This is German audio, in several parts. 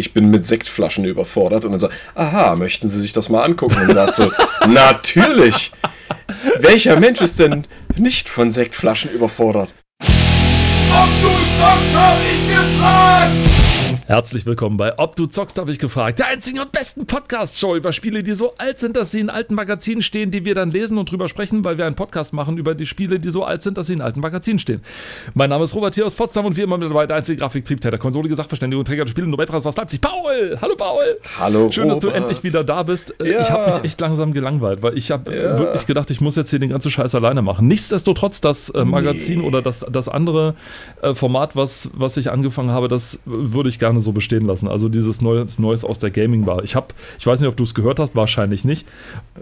ich bin mit Sektflaschen überfordert. Und dann sagt, aha, möchten Sie sich das mal angucken? Und dann sagst du, natürlich. Welcher Mensch ist denn nicht von Sektflaschen überfordert? Ob du zockst, hab ich gefragt! Herzlich willkommen bei Ob du zockst, habe ich gefragt. Der einzigen und besten Podcast-Show über Spiele, die so alt sind, dass sie in alten Magazinen stehen, die wir dann lesen und drüber sprechen, weil wir einen Podcast machen über die Spiele, die so alt sind, dass sie in alten Magazinen stehen. Mein Name ist Robert hier aus Potsdam und wie immer mit dabei der einzige Grafiktriebtäter, Konsole, Sachverständigung, Träger der Spiele, Nobelpreis aus Leipzig. Paul! Hallo Paul! Hallo Schön, dass du Robert. endlich wieder da bist. Äh, Ja. Ich habe mich echt langsam gelangweilt, weil ich habe Ja. wirklich gedacht, ich muss jetzt hier den ganzen Scheiß alleine machen. Nichtsdestotrotz, das äh, Magazin Nee. oder das, das andere äh, Format, was, was ich angefangen habe, das würde ich gerne so bestehen lassen. Also dieses Neues, Neues aus der Gaming war. Ich habe, ich weiß nicht, ob du es gehört hast, wahrscheinlich nicht.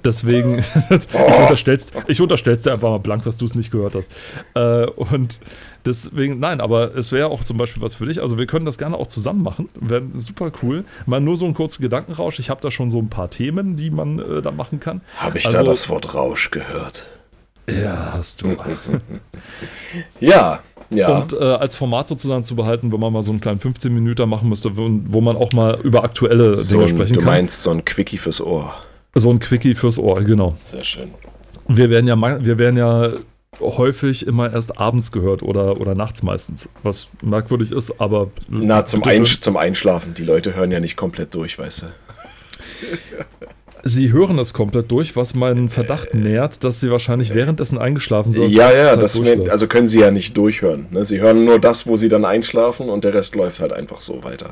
Deswegen, ich unterstell's, ich unterstell's dir einfach mal blank, dass du es nicht gehört hast. Äh, und deswegen, nein, aber es wäre auch zum Beispiel was für dich. Also wir können das gerne auch zusammen machen. Wäre super cool. Mal nur so einen kurzen Gedankenrausch. Ich habe da schon so ein paar Themen, die man äh, da machen kann. Habe ich Also- da das Wort Rausch gehört? Ja, hast du. Ja, ja. Und äh, als Format sozusagen zu behalten, wenn man mal so einen kleinen 15 Minuten machen müsste, wo, wo man auch mal über aktuelle so Dinge ein, sprechen du kann. meinst so ein Quickie fürs Ohr. so ein Quickie fürs Ohr, genau. Sehr schön. Wir werden ja, wir werden ja häufig immer erst abends gehört oder, oder nachts meistens, was merkwürdig ist, aber Na, zum. Einsch zum Einschlafen. Die Leute hören ja nicht komplett durch, weißt du. Sie hören es komplett durch, was meinen Verdacht nährt, dass sie wahrscheinlich währenddessen eingeschlafen sind. Ja, ja, das wär, also können sie ja nicht durchhören. Ne? Sie hören nur das, wo sie dann einschlafen und der Rest läuft halt einfach so weiter.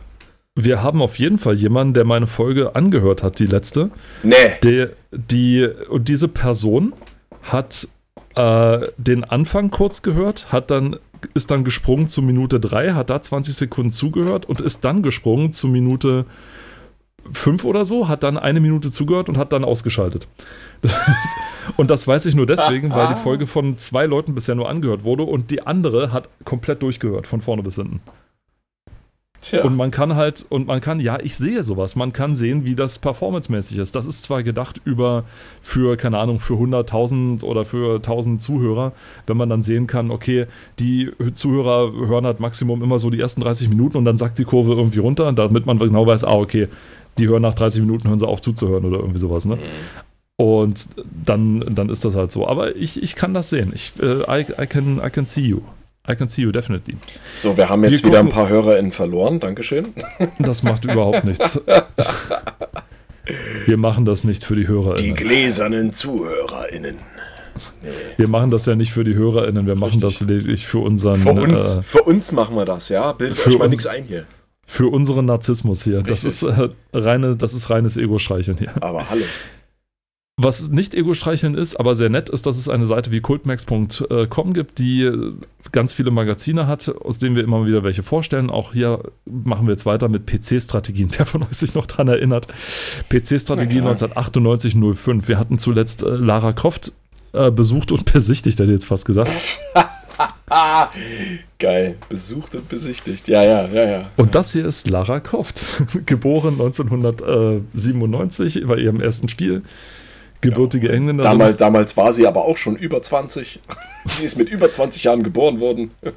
Wir haben auf jeden Fall jemanden, der meine Folge angehört hat, die letzte. Nee, Der, die, und diese Person hat äh, den Anfang kurz gehört, hat dann, ist dann gesprungen zu Minute 3, hat da 20 Sekunden zugehört und ist dann gesprungen zu Minute 5 oder so, hat dann eine Minute zugehört und hat dann ausgeschaltet. Das und das weiß ich nur deswegen, weil die Folge von zwei Leuten bisher nur angehört wurde und die andere hat komplett durchgehört, von vorne bis hinten. tja. Und man kann halt, und man kann, ja, ich sehe sowas, man kann sehen, wie das performancemäßig ist. Das ist zwar gedacht über, für, keine Ahnung, für 100.000 oder für 1.000 Zuhörer, wenn man dann sehen kann, okay, die Zuhörer hören halt Maximum immer so die ersten 30 Minuten und dann sackt die Kurve irgendwie runter, damit man genau weiß, ah, okay, die hören nach 30 Minuten, hören sie auf zuzuhören oder irgendwie sowas, ne? Und dann, dann ist das halt so. Aber ich, ich kann das sehen. Ich, äh, I, I, can, I can see you. I can see you, definitely. So, wir haben jetzt Wir wieder ein paar HörerInnen verloren. Dankeschön. Das macht überhaupt nichts. Wir machen das nicht für die HörerInnen. Die gläsernen ZuhörerInnen. Wir machen das ja nicht für die HörerInnen, wir machen Richtig. das lediglich für unseren, Für uns, äh, für uns machen wir das, ja? Bildet euch mal nichts ein hier. Für unseren Narzissmus hier. Das Richtig. ist, äh, reine, das ist reines Ego-Streicheln hier. Aber hallo. Was nicht Ego-Streicheln ist, aber sehr nett ist, dass es eine Seite wie cultmax.com gibt, die äh, ganz viele Magazine hat, aus denen wir immer wieder welche vorstellen. Auch hier machen wir jetzt weiter mit PC-Strategien. Wer von euch sich noch dran erinnert? PC-Strategie Na klar. 1998-05. Wir hatten zuletzt äh, Lara Croft äh, besucht und besichtigt, hätte ich jetzt fast gesagt. Ah, geil. Besucht und besichtigt. Ja, ja, ja, ja. Und das hier ist Lara Croft, geboren 1997 bei ihrem ersten Spiel. Gebürtige Engländerin. Damals, damals war sie aber auch schon über 20. sie ist mit über 20 Jahren geboren worden.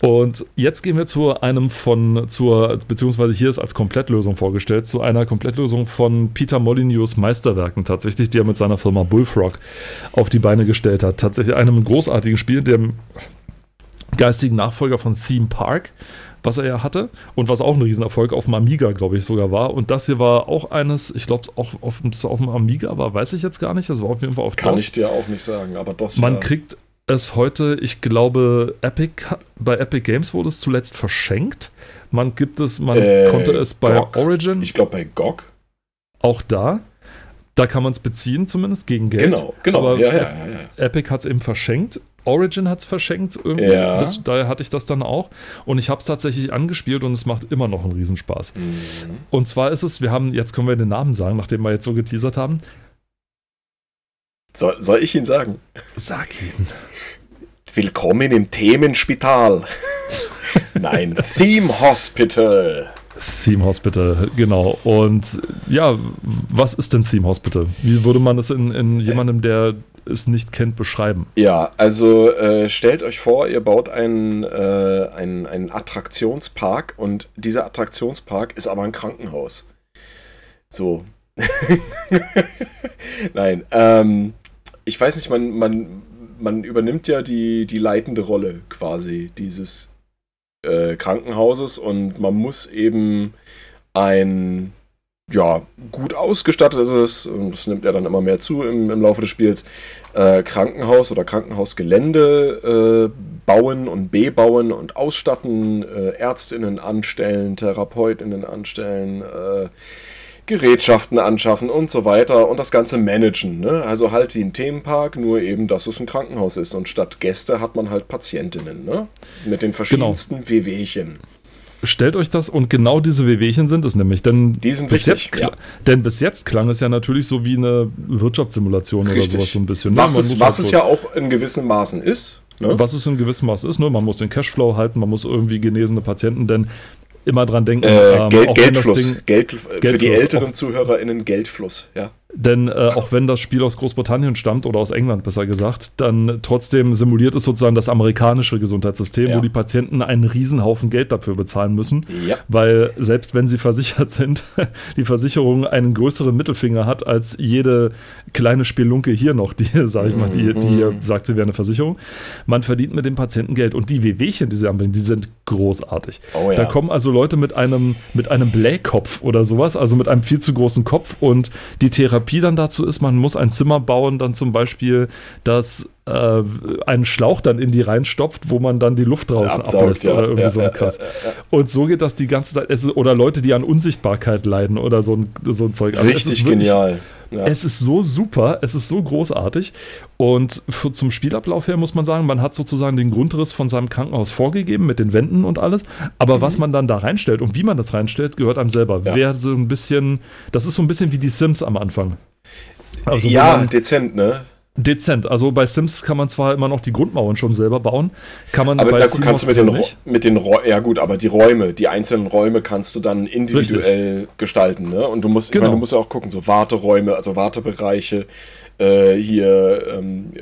Und jetzt gehen wir zu einem von, zur, beziehungsweise hier ist als Komplettlösung vorgestellt, zu einer Komplettlösung von Peter Molyneux Meisterwerken tatsächlich, die er mit seiner Firma Bullfrog auf die Beine gestellt hat. Tatsächlich einem großartigen Spiel, dem geistigen Nachfolger von Theme Park, was er ja hatte und was auch ein Riesenerfolg auf dem Amiga, glaube ich, sogar war. Und das hier war auch eines, ich glaube, auch auf, auf dem Amiga war, weiß ich jetzt gar nicht. Das war auf jeden Fall auf Kann DOS. ich dir auch nicht sagen, aber das Man ja. kriegt es heute, ich glaube, Epic, bei Epic Games wurde es zuletzt verschenkt. Man gibt es, man Äh, konnte es bei GOG. Origin Ich glaube bei GOG. auch da. Da kann man es beziehen, zumindest gegen Geld. Genau, genau. Aber ja, ja, ja. Epic hat es eben verschenkt. Origin hat es verschenkt irgendwie. Ja. Das, daher hatte ich das dann auch. Und ich habe es tatsächlich angespielt und es macht immer noch einen Riesenspaß. Mhm. Und zwar ist es, wir haben, jetzt können wir den Namen sagen, nachdem wir jetzt so geteasert haben. Soll, soll ich ihn sagen? Sag ihn. Willkommen im Themenspital. Nein, Theme Hospital. Theme Hospital, genau. Und ja, was ist denn Theme Hospital? Wie würde man es in, in jemandem, der es nicht kennt, beschreiben? Ja, also äh, stellt euch vor, ihr baut einen, äh, einen, einen Attraktionspark und dieser Attraktionspark ist aber ein Krankenhaus. So. Nein, ähm, ich weiß nicht, man, man, man übernimmt ja die, die leitende Rolle quasi dieses äh, Krankenhauses und man muss eben ein ja, gut ausgestattet ist es, und das nimmt ja dann immer mehr zu im, im Laufe des Spiels, äh, Krankenhaus oder Krankenhausgelände äh, bauen und bebauen und ausstatten, äh, Ärztinnen anstellen, Therapeutinnen anstellen, äh, Gerätschaften anschaffen und so weiter und das Ganze managen. Ne? Also halt wie ein Themenpark, nur eben, dass es ein Krankenhaus ist und statt Gäste hat man halt Patientinnen ne? mit den verschiedensten genau. Wehwehchen. Stellt euch das, und genau diese Wehwehchen sind es nämlich. Denn Die sind bis wichtig, jetzt, Denn bis jetzt klang es ja natürlich so wie eine Wirtschaftssimulation Richtig. oder sowas so ein bisschen. Was, Man es, was halt es ja auch in gewissen Maßen ist. Ne? was es in gewissem Maß ist, ne? man muss den Cashflow halten, man muss irgendwie genesene Patienten, denn immer dran denken, Äh, ähm, Geld, das Geldfluss. Ding, Geld, für die Geldfluss, älteren ZuhörerInnen Geldfluss, ja. Denn äh, auch wenn das Spiel aus Großbritannien stammt oder aus England besser gesagt, dann trotzdem simuliert es sozusagen das amerikanische Gesundheitssystem, Ja. wo die Patienten einen Riesenhaufen Geld dafür bezahlen müssen, Ja. weil selbst wenn sie versichert sind, die Versicherung einen größeren Mittelfinger hat als jede kleine Spelunke hier noch, die, sage ich mal, die, die hier sagt, sie wäre eine Versicherung. Man verdient mit dem Patienten Geld und die Wehwehchen, die sie anbringen, die sind großartig. Oh ja. Da kommen also Leute mit einem, mit einem Blähkopf oder sowas, also mit einem viel zu großen Kopf und die Therapie dann dazu ist, man muss ein Zimmer bauen, dann zum Beispiel, das äh, einen Schlauch dann in die reinstopft, wo man dann die Luft draußen Absaugt, ablässt ja. oder irgendwie Ja, so ein Krass. ja, Und so geht das die ganze Zeit. Oder Leute, die an Unsichtbarkeit leiden oder so ein, so ein Zeug. Also Richtig wirklich- genial. Ja. Es ist so super, es ist so großartig. Und für, zum Spielablauf her muss man sagen, man hat sozusagen den Grundriss von seinem Krankenhaus vorgegeben mit den Wänden und alles. Aber was man dann da reinstellt und wie man das reinstellt, gehört einem selber. Mhm. Ja. Wer so ein bisschen, das ist so ein bisschen wie die Sims am Anfang. Also ja, dezent, ne? Dezent. Also bei Sims kann man zwar immer noch die Grundmauern schon selber bauen, kann man Aber bei gut, kannst du mit den, nicht. Mit den Ro ja gut, aber die Räume, die einzelnen Räume kannst du dann individuell gestalten, ne? Und du musst, ich Genau. meine, du musst ja auch gucken, so Warteräume, also Wartebereiche, äh, hier ähm,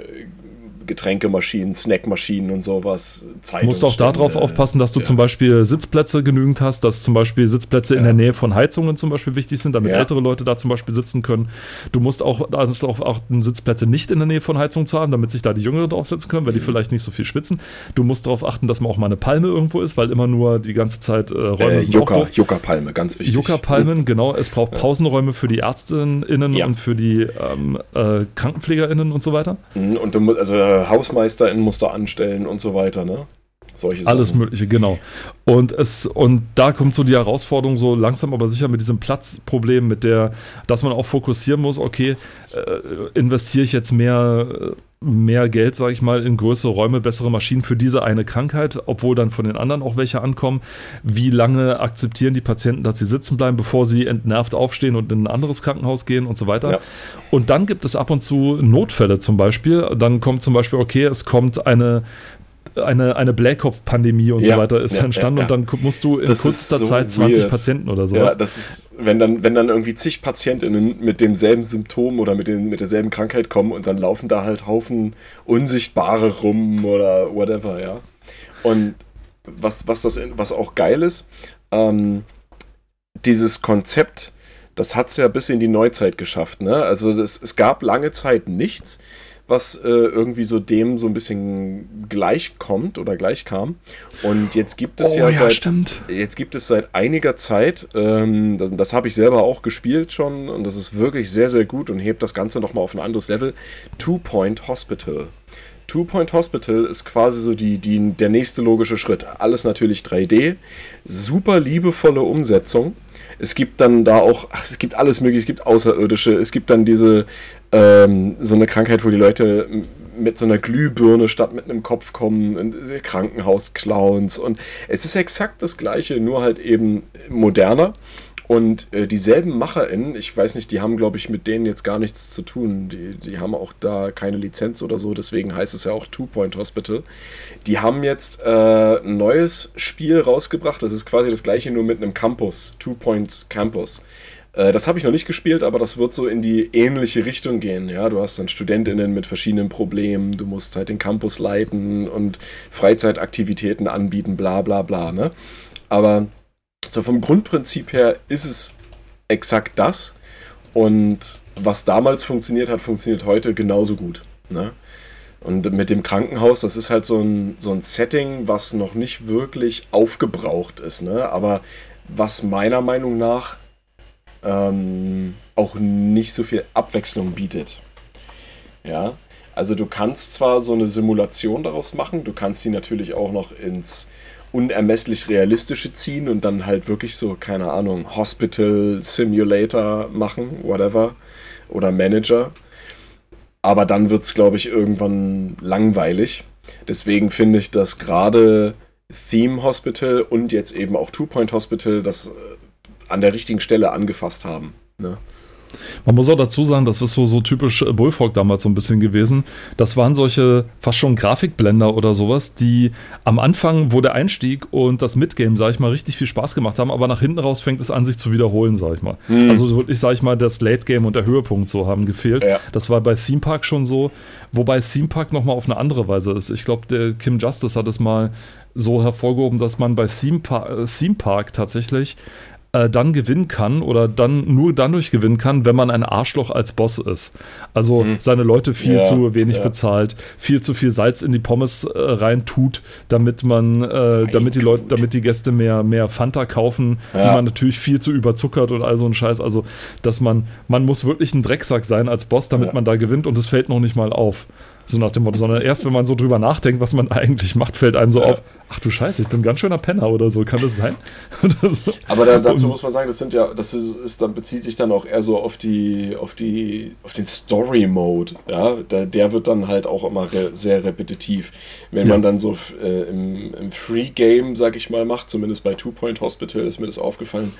Getränkemaschinen, Snackmaschinen und sowas. Du musst auch darauf aufpassen, dass du ja. zum Beispiel Sitzplätze genügend hast, dass zum Beispiel Sitzplätze in Ja. der Nähe von Heizungen zum Beispiel wichtig sind, damit Ja. ältere Leute da zum Beispiel sitzen können. Du musst auch, da ist auch achten, Sitzplätze nicht in der Nähe von Heizungen zu haben, damit sich da die Jüngeren draufsetzen können, weil Mhm. die vielleicht nicht so viel schwitzen. Du musst darauf achten, dass man auch mal eine Palme irgendwo ist, weil immer nur die ganze Zeit äh, Räume Äh, sind. Yucca-Palme, ganz wichtig. Yucca-Palmen, genau. Es braucht Pausenräume für die ÄrztInnen und für die ähm, äh, KrankenpflegerInnen und so weiter. Mhm, Und du musst, also HausmeisterInnen musst du anstellen und so weiter, ne? Solche Alles. Mögliche, genau. Und es, und da kommt so die Herausforderung so langsam aber sicher mit diesem Platzproblem, mit der, dass man auch fokussieren muss, okay, äh, investiere ich jetzt mehr, äh, mehr Geld, sage ich mal, in größere Räume, bessere Maschinen für diese eine Krankheit, obwohl dann von den anderen auch welche ankommen. Wie lange akzeptieren die Patienten, dass sie sitzen bleiben, bevor sie entnervt aufstehen und in ein anderes Krankenhaus gehen und so weiter. Ja. Und dann gibt es ab und zu Notfälle zum Beispiel. Dann kommt zum Beispiel, okay, es kommt eine eine, eine Blähkopf-Pandemie und Ja, so weiter ist ja, entstanden ja, und dann musst du in Das kürzester so Zeit 20 weird. Patienten oder Ja, sowas. das ist, wenn dann, wenn dann irgendwie zig PatientInnen mit demselben Symptom oder mit, den, mit derselben Krankheit kommen und dann laufen da halt Haufen Unsichtbare rum oder whatever, ja. Und was, was, das, was auch geil ist, ähm, dieses Konzept, das hat es ja bis in die Neuzeit geschafft, ne? Also das, es gab lange Zeit nichts, was äh, irgendwie so dem so ein bisschen gleichkommt oder gleichkam. Und jetzt gibt es ja, seit stimmt. Jetzt gibt es seit einiger Zeit, ähm, das, das habe ich selber auch gespielt schon und das ist wirklich sehr, sehr gut und hebt das Ganze nochmal auf ein anderes Level. Two Point Hospital. Two Point Hospital ist quasi so die, die, der nächste logische Schritt. Alles natürlich 3D, super liebevolle Umsetzung. Es gibt dann da auch, ach, es gibt alles mögliche, es gibt Außerirdische, es gibt dann diese, ähm, so eine Krankheit, wo die Leute mit so einer Glühbirne statt mit einem Kopf kommen, und Krankenhausclowns und es ist exakt das gleiche, nur halt eben moderner. Und äh, dieselben MacherInnen, ich weiß nicht, die haben, glaube ich, mit denen jetzt gar nichts zu tun. Die, die haben auch da keine Lizenz oder so, deswegen heißt es ja auch Two Point Hospital. Die haben jetzt äh, ein neues Spiel rausgebracht. Das ist quasi das gleiche, nur mit einem Campus. Two Point Campus. Äh, das habe ich noch nicht gespielt, aber das wird so in die ähnliche Richtung gehen. Ja, du hast dann StudentInnen mit verschiedenen Problemen, du musst halt den Campus leiten und Freizeitaktivitäten anbieten, bla bla bla. Ne? Aber so vom Grundprinzip her ist es exakt das. Und was damals funktioniert hat, funktioniert heute genauso gut. Ne? Und mit dem Krankenhaus, das ist halt so ein, so ein Setting, was noch nicht wirklich aufgebraucht ist. Ne? Aber was meiner Meinung nach ähm, auch nicht so viel Abwechslung bietet. Ja, also du kannst zwar so eine Simulation daraus machen, du kannst sie natürlich auch noch ins unermesslich realistische ziehen und dann halt wirklich so, keine Ahnung, Hospital Simulator machen, whatever, oder Manager. Aber dann wird es, glaube ich, irgendwann langweilig. Deswegen finde ich, dass gerade Theme Hospital und jetzt eben auch Two Point Hospital das äh, an der richtigen Stelle angefasst haben. Ne? Man muss auch dazu sagen, das ist so, so typisch äh, Bullfrog damals so ein bisschen gewesen. Das waren solche fast schon Grafikblender oder sowas, die am Anfang, wo der Einstieg und das Midgame, sag ich mal, richtig viel Spaß gemacht haben, aber nach hinten raus fängt es an, sich zu wiederholen, sag ich mal. Hm. Also wirklich, sag ich mal, das Late Game und der Höhepunkt so haben gefehlt. Ja. Das war bei Theme Park schon so, wobei Theme Park nochmal auf eine andere Weise ist. Ich glaube, der Kim Justice hat es mal so hervorgehoben, dass man bei Theme Park, äh, Theme Park tatsächlich äh, dann gewinnen kann oder dann nur dadurch gewinnen kann, wenn man ein Arschloch als Boss ist. Also hm. seine Leute viel ja, zu wenig ja. bezahlt, viel zu viel Salz in die Pommes äh, rein tut, damit man, äh, damit die Leute, damit die Gäste mehr, mehr Fanta kaufen, ja. die man natürlich viel zu überzuckert und all so ein Scheiß. Also, dass man, man muss wirklich ein Drecksack sein als Boss, damit man da gewinnt und es fällt noch nicht mal auf. So nach dem Motto, sondern erst wenn man so drüber nachdenkt, was man eigentlich macht, fällt einem so ja. auf, ach du Scheiße, ich bin ein ganz schöner Penner oder so, kann das sein? so. Aber da, dazu muss man sagen, das sind ja, das ist, ist, dann bezieht sich dann auch eher so auf die, auf die, auf den Story-Mode, ja, der, der, wird dann halt auch immer re sehr repetitiv. Wenn ja. man dann so äh, im, im Free-Game, sag ich mal, macht, zumindest bei Two Point Hospital ist mir das aufgefallen,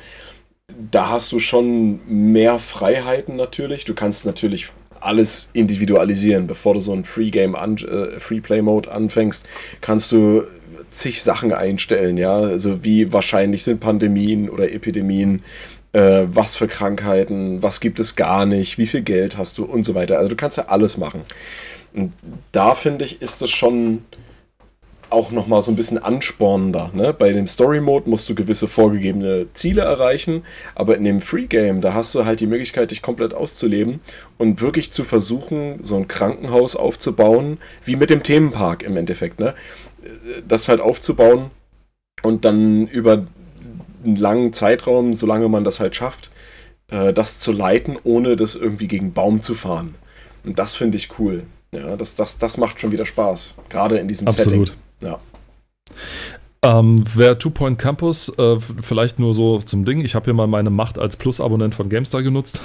da hast du schon mehr Freiheiten natürlich. Du kannst natürlich alles individualisieren. Bevor du so ein Free-Game, äh, Free-Play-Mode anfängst, kannst du zig Sachen einstellen, ja. Also wie wahrscheinlich sind Pandemien oder Epidemien, äh, was für Krankheiten, was gibt es gar nicht, wie viel Geld hast du und so weiter. Also du kannst ja alles machen. Und da finde ich, ist es schon auch nochmal so ein bisschen anspornender. Ne? Bei dem Story Mode musst du gewisse vorgegebene Ziele erreichen, aber in dem Free Game, da hast du halt die Möglichkeit, dich komplett auszuleben und wirklich zu versuchen, so ein Krankenhaus aufzubauen, wie mit dem Themenpark im Endeffekt. Ne? Das halt aufzubauen und dann über einen langen Zeitraum, solange man das halt schafft, äh, das zu leiten, ohne das irgendwie gegen Baum zu fahren. Und das finde ich cool. Ja, das, das, das macht schon wieder Spaß, gerade in diesem Absolut. Setting. Ja. Ähm, wer Two Point Campus, äh, vielleicht nur so zum Ding, ich habe hier mal meine Macht als Plus-Abonnent von GameStar genutzt.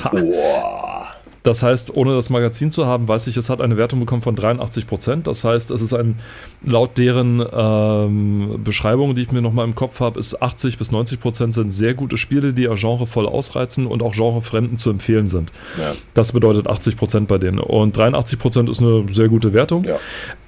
Das heißt, ohne das Magazin zu haben, weiß ich, es hat eine Wertung bekommen von 83 Prozent. Das heißt, es ist ein, laut deren ähm, Beschreibung, die ich mir nochmal im Kopf habe, ist 80 bis 90 Prozent sind sehr gute Spiele, die ihr Genre voll ausreizen und auch Genrefremden zu empfehlen sind. Ja. Das bedeutet 80 Prozent bei denen. Und 83 Prozent ist eine sehr gute Wertung. Ja.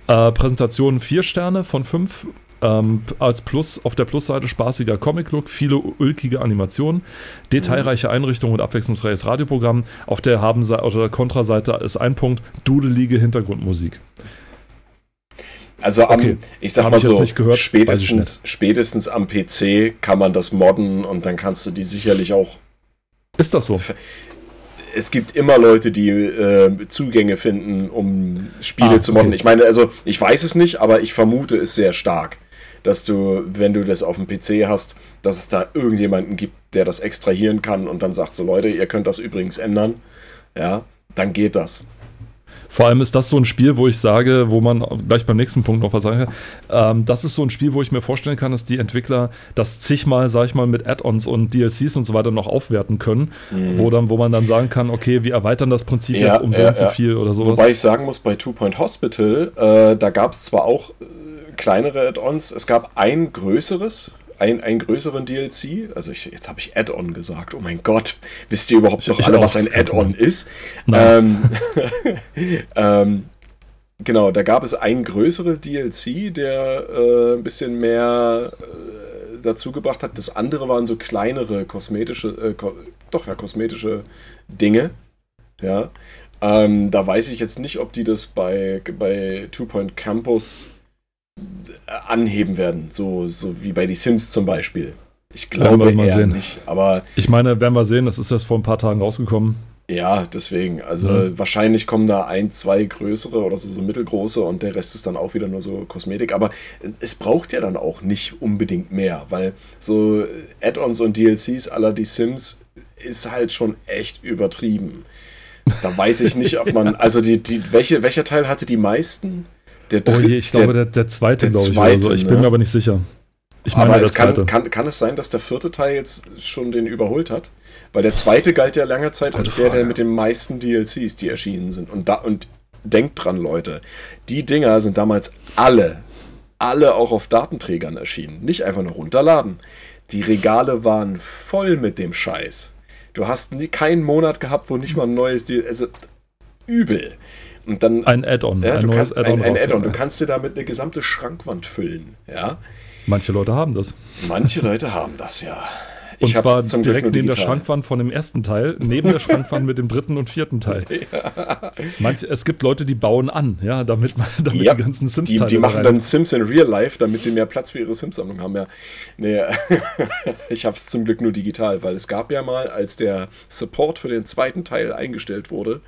Äh, Präsentation 4 Sterne von 5 ähm, als Plus auf der Plusseite spaßiger Comic-Look, viele ulkige Animationen, detailreiche Einrichtungen und abwechslungsreiches Radioprogramm. Auf der haben oder der Kontraseite ist ein Punkt, dudelige Hintergrundmusik. Also am, okay. ich sag Hab mal ich so, gehört, spätestens, spätestens am PC kann man das modden und dann kannst du die sicherlich auch. Ist das so? Es gibt immer Leute, die äh, Zugänge finden, um Spiele ah, zu modden. Okay. Ich meine, also ich weiß es nicht, aber ich vermute es sehr stark dass du, wenn du das auf dem PC hast, dass es da irgendjemanden gibt, der das extrahieren kann und dann sagt so, Leute, ihr könnt das übrigens ändern. Ja, dann geht das. Vor allem ist das so ein Spiel, wo ich sage, wo man gleich beim nächsten Punkt noch was sagen kann. Ähm, das ist so ein Spiel, wo ich mir vorstellen kann, dass die Entwickler das zigmal, sag ich mal, mit Add-ons und DLCs und so weiter noch aufwerten können, mhm. wo, dann, wo man dann sagen kann, okay, wir erweitern das Prinzip ja, jetzt um so und so viel oder sowas. Wobei ich sagen muss, bei Two Point Hospital, äh, da gab es zwar auch kleinere Add-ons. Es gab ein größeres, ein, einen größeren DLC. Also ich, jetzt habe ich Add-on gesagt. Oh mein Gott, wisst ihr überhaupt noch alle, was ein Add-on ist? Ähm, ähm, genau, da gab es ein größere DLC, der äh, ein bisschen mehr äh, dazu gebracht hat. Das andere waren so kleinere kosmetische, äh, ko doch ja, kosmetische Dinge. Ja. Ähm, da weiß ich jetzt nicht, ob die das bei, bei Two Point Campus anheben werden, so, so wie bei die Sims zum Beispiel. Ich glaube mal eher sehen. nicht, aber Ich meine, werden wir sehen, das ist erst vor ein paar Tagen rausgekommen. ja, deswegen. Also Ja. wahrscheinlich kommen da ein, zwei größere oder so, so mittelgroße und der Rest ist dann auch wieder nur so Kosmetik. Aber es, es braucht ja dann auch nicht unbedingt mehr, weil so Add-ons und DLCs aller die Sims ist halt schon echt übertrieben. Da weiß ich nicht, ob man. Also die, die, welche, welcher Teil hatte die meisten? Der Oh je, ich glaube, der, der zweite, der glaube ich. zweite, oder so. Ich bin ne? mir aber nicht sicher. Ich meine, aber es kann, kann, kann es sein, dass der vierte Teil jetzt schon den überholt hat? Weil der zweite galt ja lange Zeit als der, der mit den meisten DLCs, die erschienen sind. Und, da, und denkt dran, Leute, die Dinger sind damals alle, alle auch auf Datenträgern erschienen. Nicht einfach nur runterladen. Die Regale waren voll mit dem Scheiß. Du hast nie, keinen Monat gehabt, wo nicht mal ein neues DLC. Also übel. Und dann. ein Add-on, ja, ein du neues kannst, Add-on. ein, ein Add-on. Du kannst dir damit eine gesamte Schrankwand füllen. Ja. Manche Leute haben das. Manche Leute haben das ja. Und Ich zwar direkt neben der. Schrankwand von dem ersten Teil, neben der Schrankwand mit dem dritten und vierten Teil. Manche, es gibt Leute, die bauen an, ja, damit, man- damit Ja, die ganzen Die, Sims-Teile die da machen dann Sims in Real Life, damit sie mehr Platz für ihre Sims-Sammlung haben. Ja, nee, ich habe es zum Glück nur digital, weil es gab ja mal, als der Support für den zweiten Teil eingestellt wurde,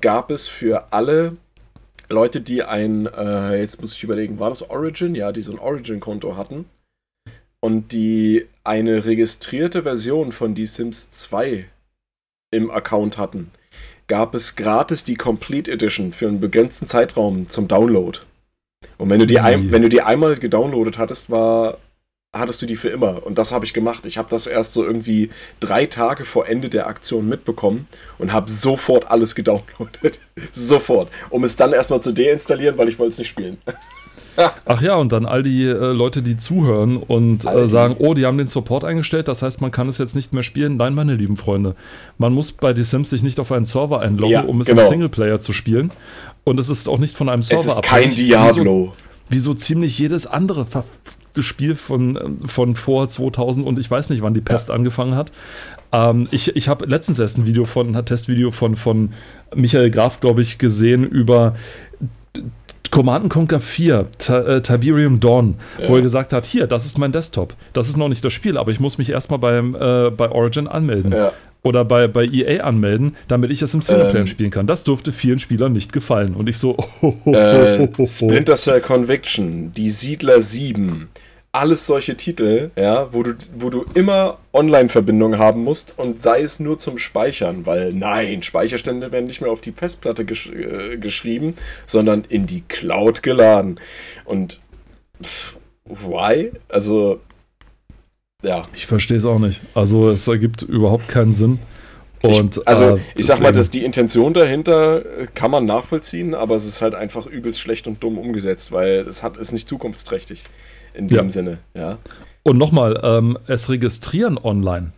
gab es für alle Leute, die ein, äh, jetzt muss ich überlegen, war das Origin? Ja, die so ein Origin-Konto hatten und die eine registrierte Version von Die Sims 2 im Account hatten, gab es gratis die Complete Edition für einen begrenzten Zeitraum zum Download. Und wenn du die, ein, wenn du die einmal gedownloadet hattest, war, hattest du die für immer. Und das habe ich gemacht. Ich habe das erst so irgendwie drei Tage vor Ende der Aktion mitbekommen und habe sofort alles gedownloadet. sofort. Um es dann erstmal zu deinstallieren, weil ich wollte es nicht spielen. Ach ja, und dann all die äh, Leute, die zuhören und äh, sagen, oh, die haben den Support eingestellt, das heißt, man kann es jetzt nicht mehr spielen. Nein, meine lieben Freunde, man muss bei The Sims sich nicht auf einen Server einloggen, Ja, um es genau. im Singleplayer zu spielen. Und es ist auch nicht von einem Server Es ist kein abhängig. Diablo. Wie so, wie so ziemlich jedes andere Spiel von, ähm, von vor 2000 und ich weiß nicht, wann die Pest angefangen hat. Ähm, ich ich habe letztens erst ein Video von, ein Testvideo von, von Michael Graf, glaube ich, gesehen über Command Conquer 4, Ta äh, Tiberium Dawn, wo Ja. er gesagt hat, hier, das ist mein Desktop. Das ist noch nicht das Spiel, aber ich muss mich erstmal beim, äh, bei Origin anmelden. Ja. Oder bei, bei EA anmelden, damit ich es im Singleplayer Ähm. spielen kann. Das dürfte vielen Spielern nicht gefallen. Und ich so, oh, oh, oh, oh, oh. Splinter Cell Conviction, Die Siedler 7, alles solche Titel, ja, wo du, wo du immer Online-Verbindung haben musst und sei es nur zum Speichern, weil nein, Speicherstände werden nicht mehr auf die Festplatte gesch äh, geschrieben, sondern in die Cloud geladen. Und pff, why? Also, ja. Ich verstehe es auch nicht. Also es ergibt überhaupt keinen Sinn. Und, ich, also, äh, ich sag mal, dass die Intention dahinter äh, kann man nachvollziehen, aber es ist halt einfach übelst schlecht und dumm umgesetzt, weil es hat, ist nicht zukunftsträchtig in dem Ja. Sinne, ja. Und nochmal, ähm, es registrieren online.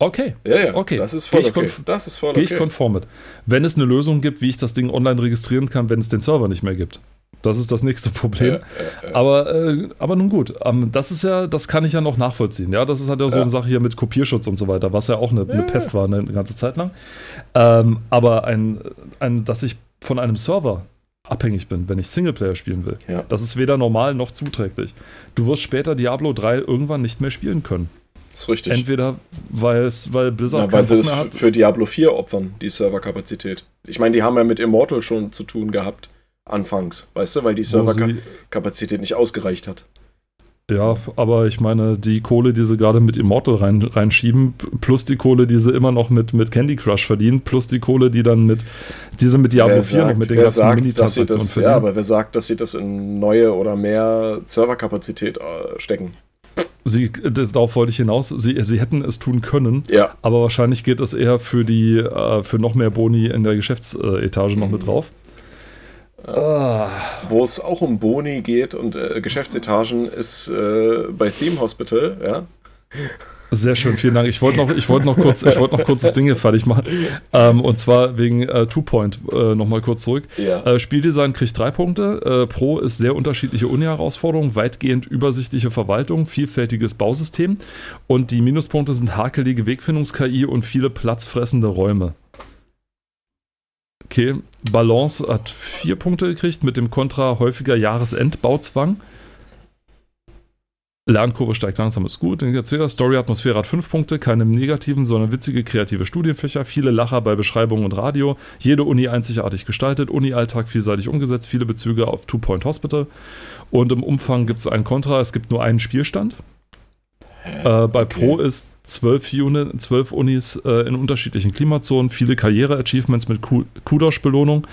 Okay, Ja, ja, Okay. das ist voll Geh ich okay. Das ist voll gehe ich okay. konform mit. Wenn es eine Lösung gibt, wie ich das Ding online registrieren kann, wenn es den Server nicht mehr gibt. Das ist das nächste Problem. Ja, ja, ja. Aber, äh, aber nun gut, ähm, das ist ja, das kann ich ja noch nachvollziehen. Ja, das ist halt ja so Ja. eine Sache hier mit Kopierschutz und so weiter, was ja auch eine, eine. Pest war eine ganze Zeit lang. Ähm, aber ein, ein, dass ich von einem Server abhängig bin, wenn ich Singleplayer spielen will, Ja. das ist weder normal noch zuträglich. Du wirst später Diablo 3 irgendwann nicht mehr spielen können. ist richtig. Entweder weil es, weil Blizzard Na, weil sie das f- für Diablo 4 opfern, die Serverkapazität. Ich meine, die haben ja mit Immortal schon zu tun gehabt, anfangs, weißt du, weil die Serverkapazität nicht ausgereicht hat. Ja, aber ich meine, die Kohle, die sie gerade mit Immortal rein, reinschieben, plus die Kohle, die sie immer noch mit, mit Candy Crush verdienen, plus die Kohle, die dann mit, die sie mit Diablo wer 4 noch mit den ganzen sagt dass sie das, ja, verdienen. aber wer sagt, dass sie das in neue oder mehr Serverkapazität äh, stecken? Sie, darauf wollte ich hinaus, sie, sie hätten es tun können, Ja, aber wahrscheinlich geht es eher für die, äh, für noch mehr Boni in der Geschäftsetage noch mit Mhm. drauf. Wo es auch um Boni geht und äh, Geschäftsetagen ist äh, bei Theme Hospital, ja. Sehr schön, vielen Dank. Ich wollte noch, ich wollte noch kurz, ich wollte noch kurz das Ding hier fertig machen. Ähm, und zwar wegen äh, Two Point äh, nochmal kurz zurück. Ja. Äh, Spieldesign kriegt drei Punkte. Äh, Pro ist sehr unterschiedliche Uni-Herausforderungen, weitgehend übersichtliche Verwaltung, vielfältiges Bausystem. Und die Minuspunkte sind hakelige Wegfindungs-KI und viele platzfressende Räume. Okay, Balance hat vier Punkte gekriegt mit dem Kontra häufiger Jahresendbauzwang. Lernkurve steigt langsam, ist gut. Story Atmosphäre hat fünf Punkte, keine negativen, sondern witzige, kreative Studienfächer, viele Lacher bei Beschreibung und Radio, jede Uni einzigartig gestaltet, Uni-Alltag vielseitig umgesetzt, viele Bezüge auf Two Point Hospital und im Umfang gibt es ein Kontra, es gibt nur einen Spielstand. Äh, bei Okay. Pro ist zwölf, Uni, zwölf Unis äh, in unterschiedlichen Klimazonen, viele Karriere-Achievements mit Ku- Kudosh-Belohnung,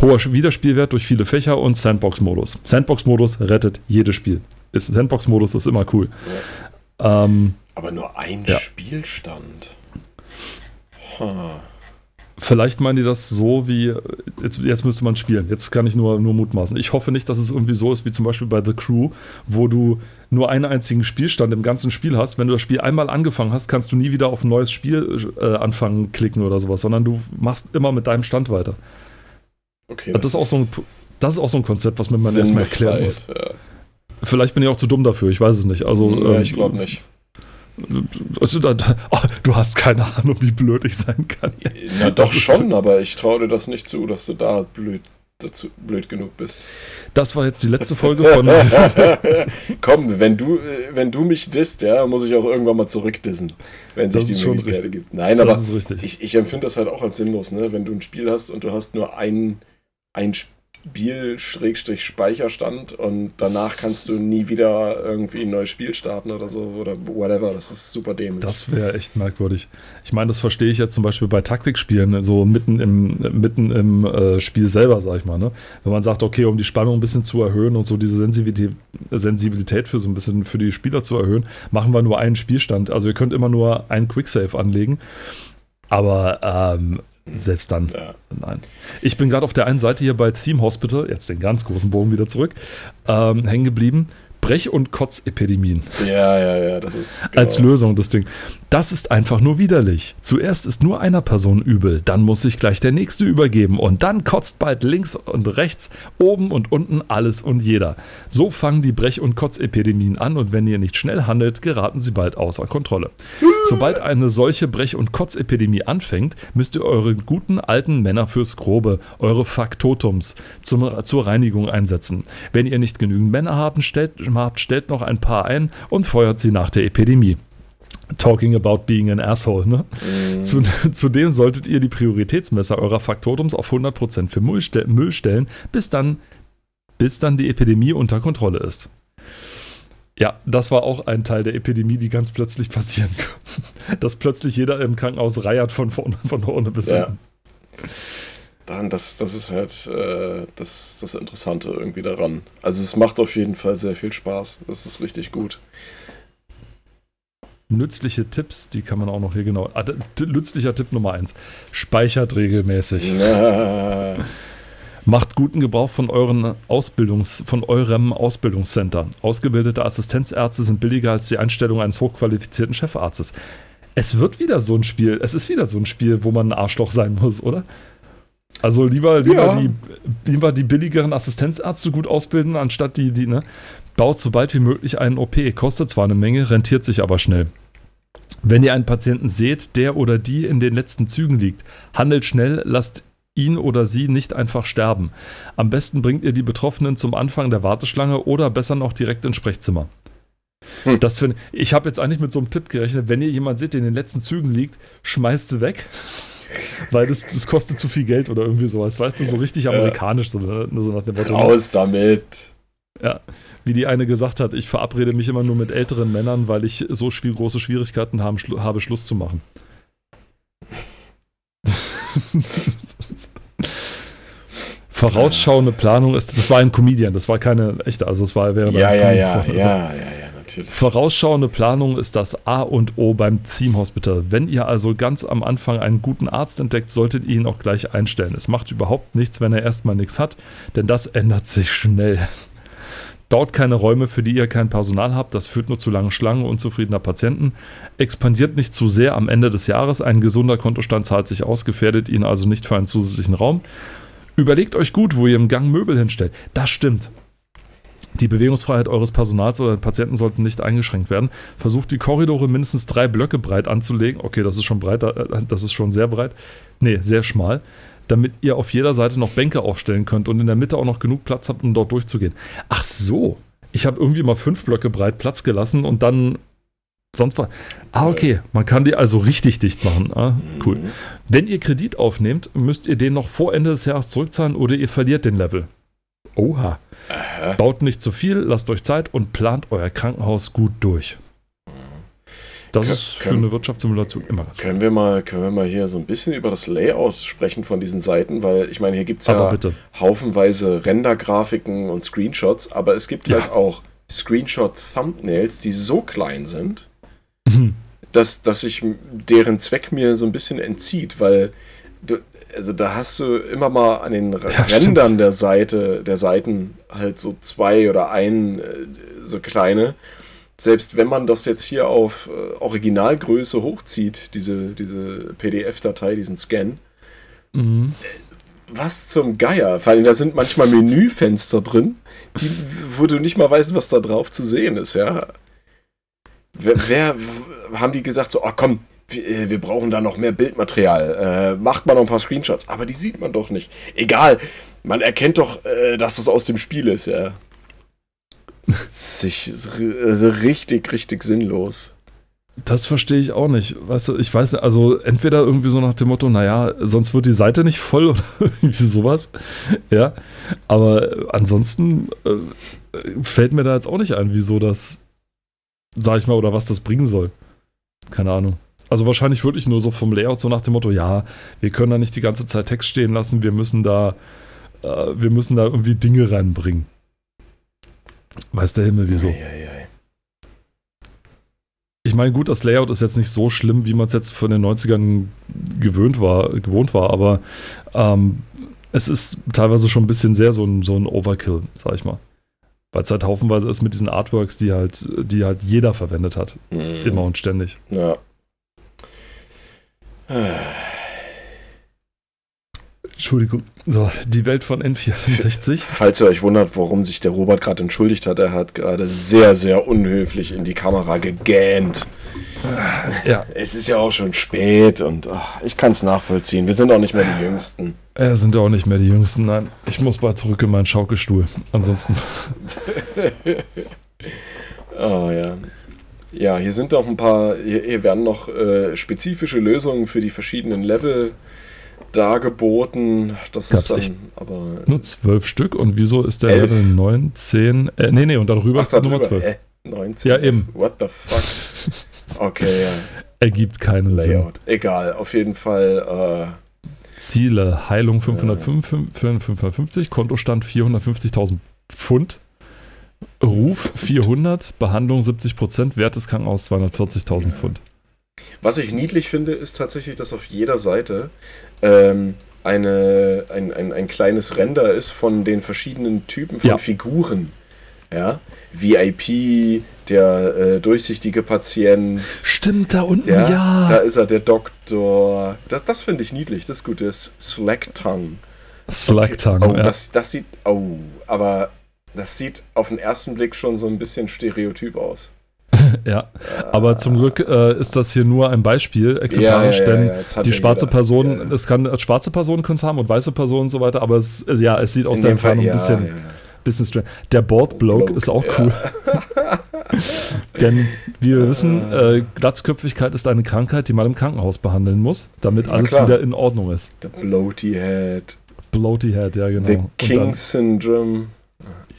hoher Wiederspielwert durch viele Fächer und Sandbox-Modus. Sandbox-Modus rettet jedes Spiel. Ist- Sandbox-Modus ist immer cool. Ähm, Aber nur ein Ja. Spielstand. Ha. Vielleicht meinen die das so wie, jetzt, jetzt müsste man spielen. Jetzt kann ich nur, nur mutmaßen. Ich hoffe nicht, dass es irgendwie so ist wie zum Beispiel bei The Crew, wo du nur einen einzigen Spielstand im ganzen Spiel hast. Wenn du das Spiel einmal angefangen hast, kannst du nie wieder auf ein neues Spiel äh, anfangen klicken oder sowas, sondern du machst immer mit deinem Stand weiter. Okay, Das ist auch so ein Das ist auch so ein Konzept, was man erstmal erklären muss. sinnbefreit, Vielleicht bin ich auch zu dumm dafür, ich weiß es nicht. Also, Ja. Ja, ähm, ich glaube nicht. Also, oh, du hast keine Ahnung, wie blöd ich sein kann. Na doch Das schon, aber ich traue dir das nicht zu, dass du da blöd, dazu, blöd genug bist. Das war jetzt die letzte Folge von. Komm, wenn du, äh, wenn du mich disst, ja, muss ich auch irgendwann mal zurückdissen, wenn sich Das die Möglichkeit richtig. gibt. Nein, Das aber ich, ich empfinde das halt auch als sinnlos, ne? Wenn du ein Spiel hast und du hast nur ein, ein Spiel-Speicherstand und danach kannst du nie wieder irgendwie ein neues Spiel starten oder so oder whatever. Das ist super dämlich. Das wäre echt merkwürdig. Ich meine, das verstehe ich jetzt zum Beispiel bei Taktikspielen, so mitten im, mitten im äh, Spiel selber, sag ich mal. Ne? Wenn man sagt, okay, um die Spannung ein bisschen zu erhöhen und so diese Sensibilität, Sensibilität für so ein bisschen für die Spieler zu erhöhen, machen wir nur einen Spielstand. Also ihr könnt immer nur einen Quicksave anlegen. Aber ähm, selbst dann, ja. nein. Ich bin gerade auf der einen Seite hier bei Theme Hospital, jetzt den ganz großen Bogen wieder zurück, ähm, hängen geblieben. Brech- und Kotzepidemien ja, ja, ja, das ist genau. als Lösung das Ding. Das ist einfach nur widerlich. Zuerst ist nur einer Person übel, dann muss sich gleich der nächste übergeben und dann kotzt bald links und rechts, oben und unten alles und jeder. So fangen die Brech- und Kotzepidemien an und wenn ihr nicht schnell handelt, geraten sie bald außer Kontrolle. Sobald eine solche Brech- und Kotzepidemie anfängt, müsst ihr eure guten alten Männer fürs Grobe, eure Faktotums, zum, zur Reinigung einsetzen. Wenn ihr nicht genügend Männer habt, stellt, habt, stellt noch ein paar ein und feuert sie nach der Epidemie. Talking about being an asshole, ne? Zu, zudem solltet ihr die Prioritätsmesser eurer Faktotums auf 100% für Müll, ste Müll stellen, bis dann, bis dann die Epidemie unter Kontrolle ist. Ja, das war auch ein Teil der Epidemie, die ganz plötzlich passieren kann. Dass plötzlich jeder im Krankenhaus reiert von vorne, von vorne bis Ja. hinten. Dann, das, das ist halt äh, das, das Interessante irgendwie daran. Also es macht auf jeden Fall sehr viel Spaß. Das ist richtig gut. Nützliche Tipps, die kann man auch noch hier genau. Ah, nützlicher Tipp Nummer 1. Speichert regelmäßig. Na, Macht guten Gebrauch von, euren Ausbildungs, von eurem Ausbildungscenter. Ausgebildete Assistenzärzte sind billiger als die Einstellung eines hochqualifizierten Chefarztes. Es wird wieder so ein Spiel, es ist wieder so ein Spiel, wo man ein Arschloch sein muss, oder? Also lieber, lieber, Ja. die, lieber die billigeren Assistenzärzte gut ausbilden, anstatt die, die, ne? Baut so bald wie möglich einen OP. Kostet zwar eine Menge, rentiert sich aber schnell. Wenn ihr einen Patienten seht, der oder die in den letzten Zügen liegt, handelt schnell, lasst ihn oder sie nicht einfach sterben. Am besten bringt ihr die Betroffenen zum Anfang der Warteschlange oder besser noch direkt ins Sprechzimmer. Hm. Das find, ich habe jetzt eigentlich mit so einem Tipp gerechnet, wenn ihr jemanden seht, der in den letzten Zügen liegt, schmeißt sie weg. Weil das, das kostet zu viel Geld oder irgendwie sowas. Weißt du, so richtig amerikanisch, so, ne? so nach dem Motto. raus damit. Ja, wie die eine gesagt hat, ich verabrede mich immer nur mit älteren Männern, weil ich so viel, große Schwierigkeiten haben, schlu habe, Schluss zu machen. Vorausschauende Planung ist, das war ein Comedian, das war keine echte, also es war während Ja, eines ja, ja, also- ja, ja, ja, natürlich. Vorausschauende Planung ist das A und O beim Theme Hospital. Wenn ihr also ganz am Anfang einen guten Arzt entdeckt, solltet ihr ihn auch gleich einstellen. Es macht überhaupt nichts, wenn er erstmal nichts hat, denn das ändert sich schnell. Baut keine Räume, für die ihr kein Personal habt. Das führt nur zu langen Schlangen unzufriedener Patienten. Expandiert nicht zu sehr am Ende des Jahres. Ein gesunder Kontostand zahlt sich aus, gefährdet ihn also nicht für einen zusätzlichen Raum. Überlegt euch gut, wo ihr im Gang Möbel hinstellt. Das stimmt. Die Bewegungsfreiheit eures Personals oder Patienten sollten nicht eingeschränkt werden. Versucht die Korridore mindestens drei Blöcke breit anzulegen. Okay, das ist schon breit, äh, das ist schon sehr breit. Nee, sehr schmal. Damit ihr auf jeder Seite noch Bänke aufstellen könnt und in der Mitte auch noch genug Platz habt, um dort durchzugehen. Ach so. Ich habe irgendwie mal fünf Blöcke breit Platz gelassen und dann sonst was. Ah, okay. Man kann die also richtig dicht machen. Ah, cool. Wenn ihr Kredit aufnehmt, müsst ihr den noch vor Ende des Jahres zurückzahlen oder ihr verliert den Level. Oha. Aha. Baut nicht zu viel, lasst euch Zeit und plant euer Krankenhaus gut durch. Das Kön ist für eine Wirtschaftssimulation immer ganz können wir mal Können wir mal hier so ein bisschen über das Layout sprechen von diesen Seiten, weil ich meine, hier gibt es ja bitte. haufenweise Render-Grafiken und Screenshots, aber es gibt ja. halt auch Screenshot-Thumbnails, die so klein sind, mhm. dass, dass sich deren Zweck mir so ein bisschen entzieht, weil du, also da hast du immer mal an den ja, Rändern stimmt. der Seite, der Seiten halt so zwei oder ein äh, so kleine. Selbst wenn man das jetzt hier auf äh, Originalgröße hochzieht, diese, diese PDF-Datei, diesen Scan, mhm. was zum Geier? Vor allem, da sind manchmal Menüfenster drin, die, wo du nicht mal weißt, was da drauf zu sehen ist, ja. Wer, wer haben die gesagt, so, oh komm, wir, äh, wir, brauchen da noch mehr Bildmaterial. Äh, macht mal noch ein paar Screenshots. Aber die sieht man doch nicht. Egal. Man erkennt doch, äh, dass das aus dem Spiel ist, ja. Sich, also richtig, richtig sinnlos. Das verstehe ich auch nicht. Weißt du, ich weiß nicht, also entweder irgendwie so nach dem Motto, naja, sonst wird die Seite nicht voll oder irgendwie sowas. Ja. Aber ansonsten äh, fällt mir da jetzt auch nicht ein, wieso das, sag ich mal, oder was das bringen soll. Keine Ahnung. Also wahrscheinlich wirklich nur so vom Layout so nach dem Motto, ja, wir können da nicht die ganze Zeit Text stehen lassen, wir müssen da, äh, wir müssen da irgendwie Dinge reinbringen. Weiß der Himmel wieso. Ei, ei, ei. Ich meine, gut, das Layout ist jetzt nicht so schlimm, wie man es jetzt von den 90ern gewöhnt war, gewohnt war, aber ähm, es ist teilweise schon ein bisschen sehr so ein, so ein Overkill, sag ich mal. Weil es halt haufenweise ist mit diesen Artworks, die halt, die halt jeder verwendet hat. Mhm. Immer und ständig. Ja. Entschuldigung. So, die Welt von N64. Falls ihr euch wundert, warum sich der Robert gerade entschuldigt hat, er hat gerade sehr, sehr unhöflich in die Kamera gegähnt. Ja. Es ist ja auch schon spät und ach, ich kann es nachvollziehen. Wir sind auch nicht mehr die Jüngsten. Ja, sind auch nicht mehr die Jüngsten. Nein, ich muss bald zurück in meinen Schaukelstuhl. Ansonsten. oh ja. Ja, hier sind noch ein paar, hier, hier werden noch äh, spezifische Lösungen für die verschiedenen Level dargeboten. Das Gab's ist dann aber. Nur zwölf Stück und wieso ist der elf? Level 9, 10? Äh, nee, nee, und darüber Ach, ist die Nummer 12. Äh, 19. Ja, eben. What the fuck? Okay, ja. Ergibt keinen Layout. Sinn. Egal, auf jeden Fall. Äh, Ziele: Heilung 550, Kontostand 450.000 Pfund. Ruf 400, Behandlung 70 Prozent, Wert des Krankenhauses 240.000 Pfund. Was ich niedlich finde, ist tatsächlich, dass auf jeder Seite ähm, eine, ein, ein, ein kleines Render ist von den verschiedenen Typen von ja. Figuren. Ja, VIP, der äh, durchsichtige Patient. Stimmt, da unten, der, ja. Da ist er, der Doktor. Das, das finde ich niedlich, das ist gut. Das Slack Tongue. Slack Tongue, okay. oh, ja. das, das sieht, oh, aber das sieht auf den ersten Blick schon so ein bisschen stereotyp aus. ja, aber zum Glück äh, ist das hier nur ein Beispiel exemplarisch, ja, ja, ja, denn die schwarze jeder. Person, es kann als schwarze Personen können es haben und weiße Personen und so weiter, aber es, ja, es sieht aus In der Entfernung ein bisschen, bisschen strange. Der Board Bloke ist auch cool. denn wie wir wissen, äh, Glatzköpfigkeit ist eine Krankheit, die man im Krankenhaus behandeln muss, damit alles wieder in Ordnung ist. Der Bloaty Head. Bloaty Head, ja genau. The King Syndrome.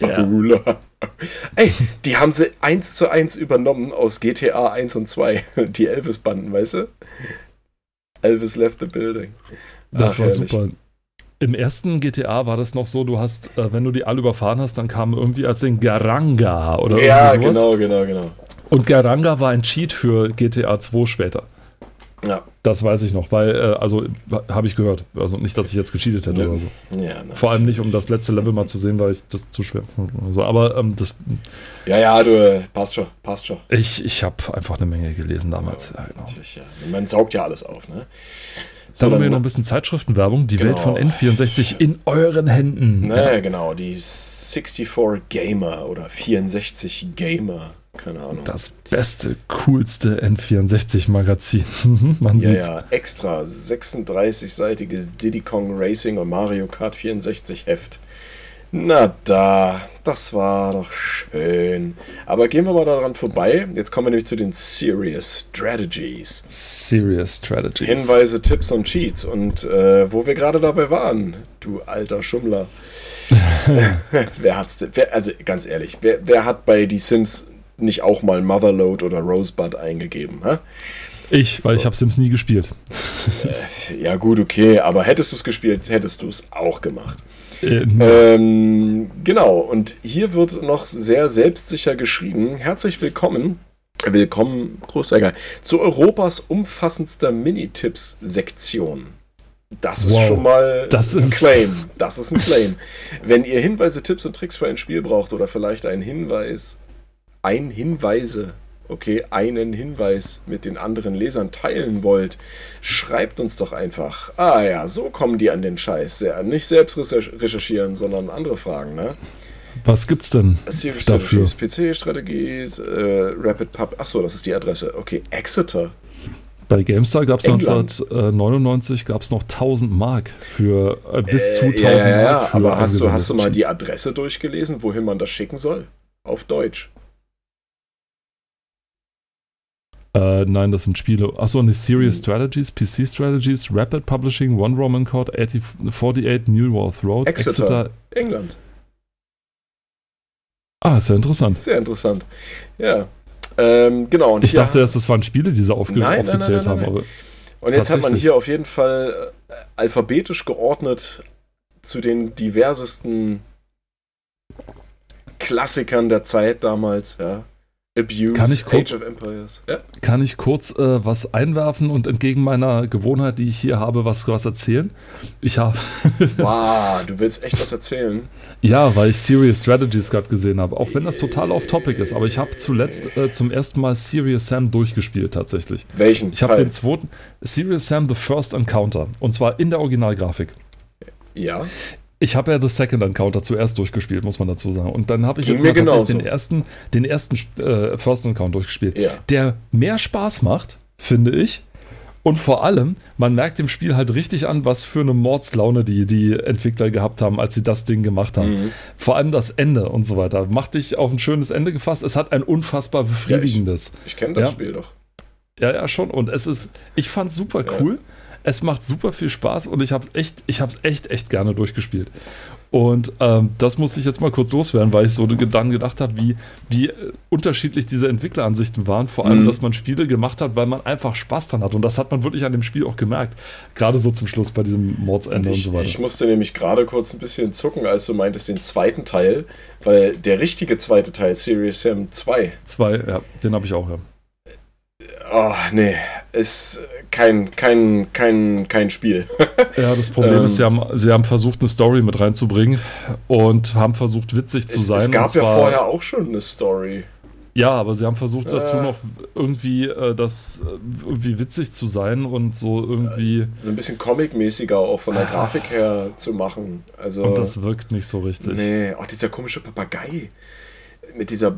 Ja. Ey, die haben sie eins zu eins übernommen aus GTA 1 und 2. Die Elvis-Banden, weißt du? Elvis left the building. Das Ach, war herrlich. super. Im ersten GTA war das noch so, du hast, äh, wenn du die alle überfahren hast, dann kam irgendwie als den Garanga oder Ja, genau, genau, genau. Und Garanga war ein Cheat für GTA 2 später. Ja. Das weiß ich noch, weil, äh, also habe ich gehört. Also nicht, dass ich jetzt gecheatet hätte ja. oder so. Ja, Vor allem nicht, um das letzte Level mal zu sehen, weil ich das zu schwer. Also, aber ähm, das. Ja, ja, du passt schon, passt schon. Ich, ich habe einfach eine Menge gelesen damals. Ja, genau. ja. Man saugt ja alles auf, ne? So, dann haben wir noch ein bisschen Zeitschriftenwerbung. Die genau. Welt von N64 in euren Händen. Ne, ja. genau. Die 64 Gamer oder 64 Gamer. Keine Ahnung. Das beste, coolste N64-Magazin. Man ja, sieht's. ja, extra 36-seitiges Diddy Kong Racing und Mario Kart 64 Heft. Na da, das war doch schön. Aber gehen wir mal daran vorbei. Jetzt kommen wir nämlich zu den Serious Strategies. Serious Strategies. Hinweise, Tipps und Cheats. Und äh, wo wir gerade dabei waren, du alter Schummler. wer hat's denn? Wer, also ganz ehrlich, wer, wer hat bei Die Sims nicht auch mal Motherload oder Rosebud eingegeben? Hä? Ich, weil so. ich habe Sims nie gespielt. Äh, ja gut, okay, aber hättest du es gespielt, hättest du es auch gemacht. Äh, ähm, genau, und hier wird noch sehr selbstsicher geschrieben. Herzlich willkommen, willkommen, Großeiger, zu Europas umfassendster Minitipps-Sektion. Das ist wow, schon mal das ein ist Claim. Das ist ein Claim. Wenn ihr Hinweise, Tipps und Tricks für ein Spiel braucht oder vielleicht einen Hinweis ein Hinweise, okay, einen Hinweis mit den anderen Lesern teilen wollt, schreibt uns doch einfach. Ah ja, so kommen die an den Scheiß. Ja, nicht selbst recherchieren, sondern andere Fragen, ne? Was gibt's denn dafür? PC-Strategie, äh, Rapid Pub. Achso, das ist die Adresse. Okay, Exeter. Bei GameStar gab es 1999 gab's noch 1000 Mark für äh, bis zu 1000 äh, ja, ja, Mark. Für aber hast du, hast du mal die Adresse durchgelesen, wohin man das schicken soll? Auf Deutsch. Äh, nein, das sind Spiele. Achso, eine Serious Strategies, PC Strategies, Rapid Publishing, One Roman Court, 48 Newworth Road, Exeter, Exeter, England. Ah, sehr interessant. Sehr interessant. Ja. Ähm, genau. Ich dachte erst, das waren Spiele, die sie aufge nein, aufgezählt nein, nein, haben. Und jetzt hat man hier auf jeden Fall äh, alphabetisch geordnet zu den diversesten Klassikern der Zeit damals, ja. Abuse, kann ich kurz, Age of Empires. Ja. Kann ich kurz äh, was einwerfen und entgegen meiner Gewohnheit, die ich hier habe, was, was erzählen? Ich habe. wow, du willst echt was erzählen? Ja, weil ich Serious Strategies gerade gesehen habe. Auch wenn das total off-topic ist. Aber ich habe zuletzt äh, zum ersten Mal Serious Sam durchgespielt, tatsächlich. Welchen? Ich habe den zweiten. Serious Sam The First Encounter. Und zwar in der Originalgrafik. Ja. Ich habe ja The Second Encounter zuerst durchgespielt, muss man dazu sagen. Und dann habe ich Ging jetzt mal den ersten, den ersten äh, First Encounter durchgespielt, ja. der mehr Spaß macht, finde ich. Und vor allem, man merkt dem Spiel halt richtig an, was für eine Mordslaune die, die Entwickler gehabt haben, als sie das Ding gemacht haben. Mhm. Vor allem das Ende und so weiter. Macht dich auf ein schönes Ende gefasst. Es hat ein unfassbar befriedigendes. Ja, ich, ich kenne das ja. Spiel doch. Ja, ja, schon. Und es ist, ich fand es super cool. Ja. Es macht super viel Spaß und ich habe echt, ich habe es echt, echt gerne durchgespielt. Und ähm, das musste ich jetzt mal kurz loswerden, weil ich so dann gedacht habe, wie, wie äh, unterschiedlich diese Entwickleransichten waren. Vor allem, mhm. dass man Spiele gemacht hat, weil man einfach Spaß dran hat. Und das hat man wirklich an dem Spiel auch gemerkt. Gerade so zum Schluss bei diesem Mordsende und, ich, und so weiter. Ich musste nämlich gerade kurz ein bisschen zucken, als du meintest den zweiten Teil, weil der richtige zweite Teil, Serious Sam 2. 2, ja, den habe ich auch, ja. Oh, nee, ist kein, kein, kein, kein Spiel. ja, das Problem ähm, ist, sie haben, sie haben versucht, eine Story mit reinzubringen und haben versucht, witzig zu es, sein. Es gab ja vorher auch schon eine Story. Ja, aber sie haben versucht dazu noch irgendwie äh, das äh, irgendwie witzig zu sein und so irgendwie. So ein bisschen comic-mäßiger auch von der ah. Grafik her zu machen. Also, und das wirkt nicht so richtig. Nee, auch dieser komische Papagei mit dieser,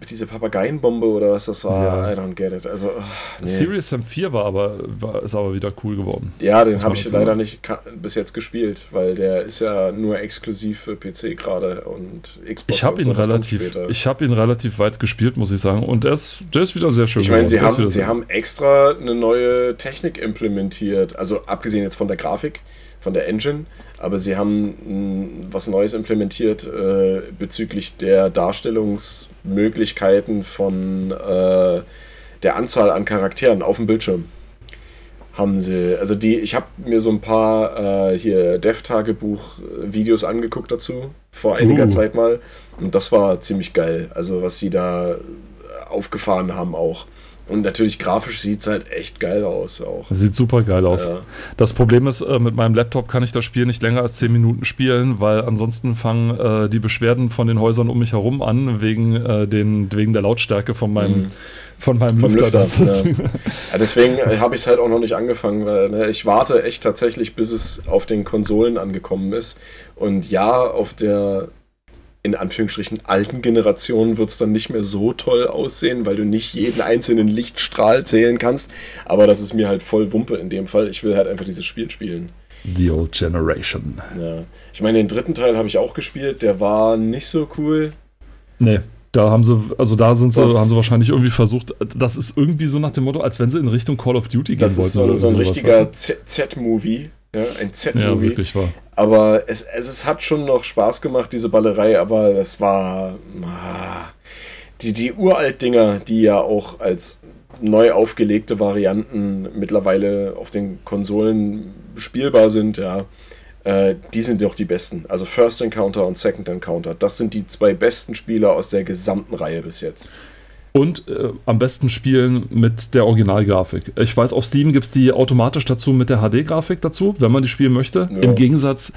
mit dieser Papageienbombe oder was das war, ja. I don't get it. Also, ach, nee. Serious Sam 4 war aber, war, ist aber wieder cool geworden. Ja, den habe ich leider nicht bis jetzt gespielt, weil der ist ja nur exklusiv für PC gerade und Xbox. Ich habe ihn, relativ, hab ihn relativ weit gespielt, muss ich sagen. Und der ist, der ist wieder sehr schön. Ich meine, sie, haben, sie haben extra eine neue Technik implementiert. Also abgesehen jetzt von der Grafik, von der Engine, aber sie haben mh, was Neues implementiert äh, bezüglich der Darstellungsmöglichkeiten von äh, der Anzahl an Charakteren auf dem Bildschirm. Haben sie, also die, ich habe mir so ein paar äh, hier Dev-Tagebuch-Videos angeguckt dazu, vor einiger uh. Zeit mal. Und das war ziemlich geil. Also, was sie da aufgefahren haben auch. Und natürlich grafisch sieht es halt echt geil aus auch. Sieht super geil aus. Ja. Das Problem ist, äh, mit meinem Laptop kann ich das Spiel nicht länger als 10 Minuten spielen, weil ansonsten fangen äh, die Beschwerden von den Häusern um mich herum an, wegen, äh, den, wegen der Lautstärke von meinem, mhm. von meinem Vom Lüfter. Lüfter ja. ja, deswegen äh, habe ich es halt auch noch nicht angefangen, weil ne, ich warte echt tatsächlich, bis es auf den Konsolen angekommen ist. Und ja, auf der in Anführungsstrichen alten Generationen wird es dann nicht mehr so toll aussehen, weil du nicht jeden einzelnen Lichtstrahl zählen kannst. Aber das ist mir halt voll Wumpe in dem Fall. Ich will halt einfach dieses Spiel spielen. The Old Generation. Ja. Ich meine, den dritten Teil habe ich auch gespielt, der war nicht so cool. Nee. Da haben sie, also da sind sie, das, haben sie wahrscheinlich irgendwie versucht, das ist irgendwie so nach dem Motto, als wenn sie in Richtung Call of Duty gehen wollten. Das ist so, so ein richtiger Z-Movie, ja, ein Z-Movie. Ja, wirklich wahr. Aber es, es, es hat schon noch Spaß gemacht, diese Ballerei, aber es war. Ah, die, die Uralt-Dinger, die ja auch als neu aufgelegte Varianten mittlerweile auf den Konsolen spielbar sind, ja, äh, die sind doch die besten. Also First Encounter und Second Encounter, das sind die zwei besten Spieler aus der gesamten Reihe bis jetzt. Und äh, am besten spielen mit der Originalgrafik. Ich weiß, auf Steam gibt es die automatisch dazu mit der HD-Grafik dazu, wenn man die spielen möchte. Ja. Im Gegensatz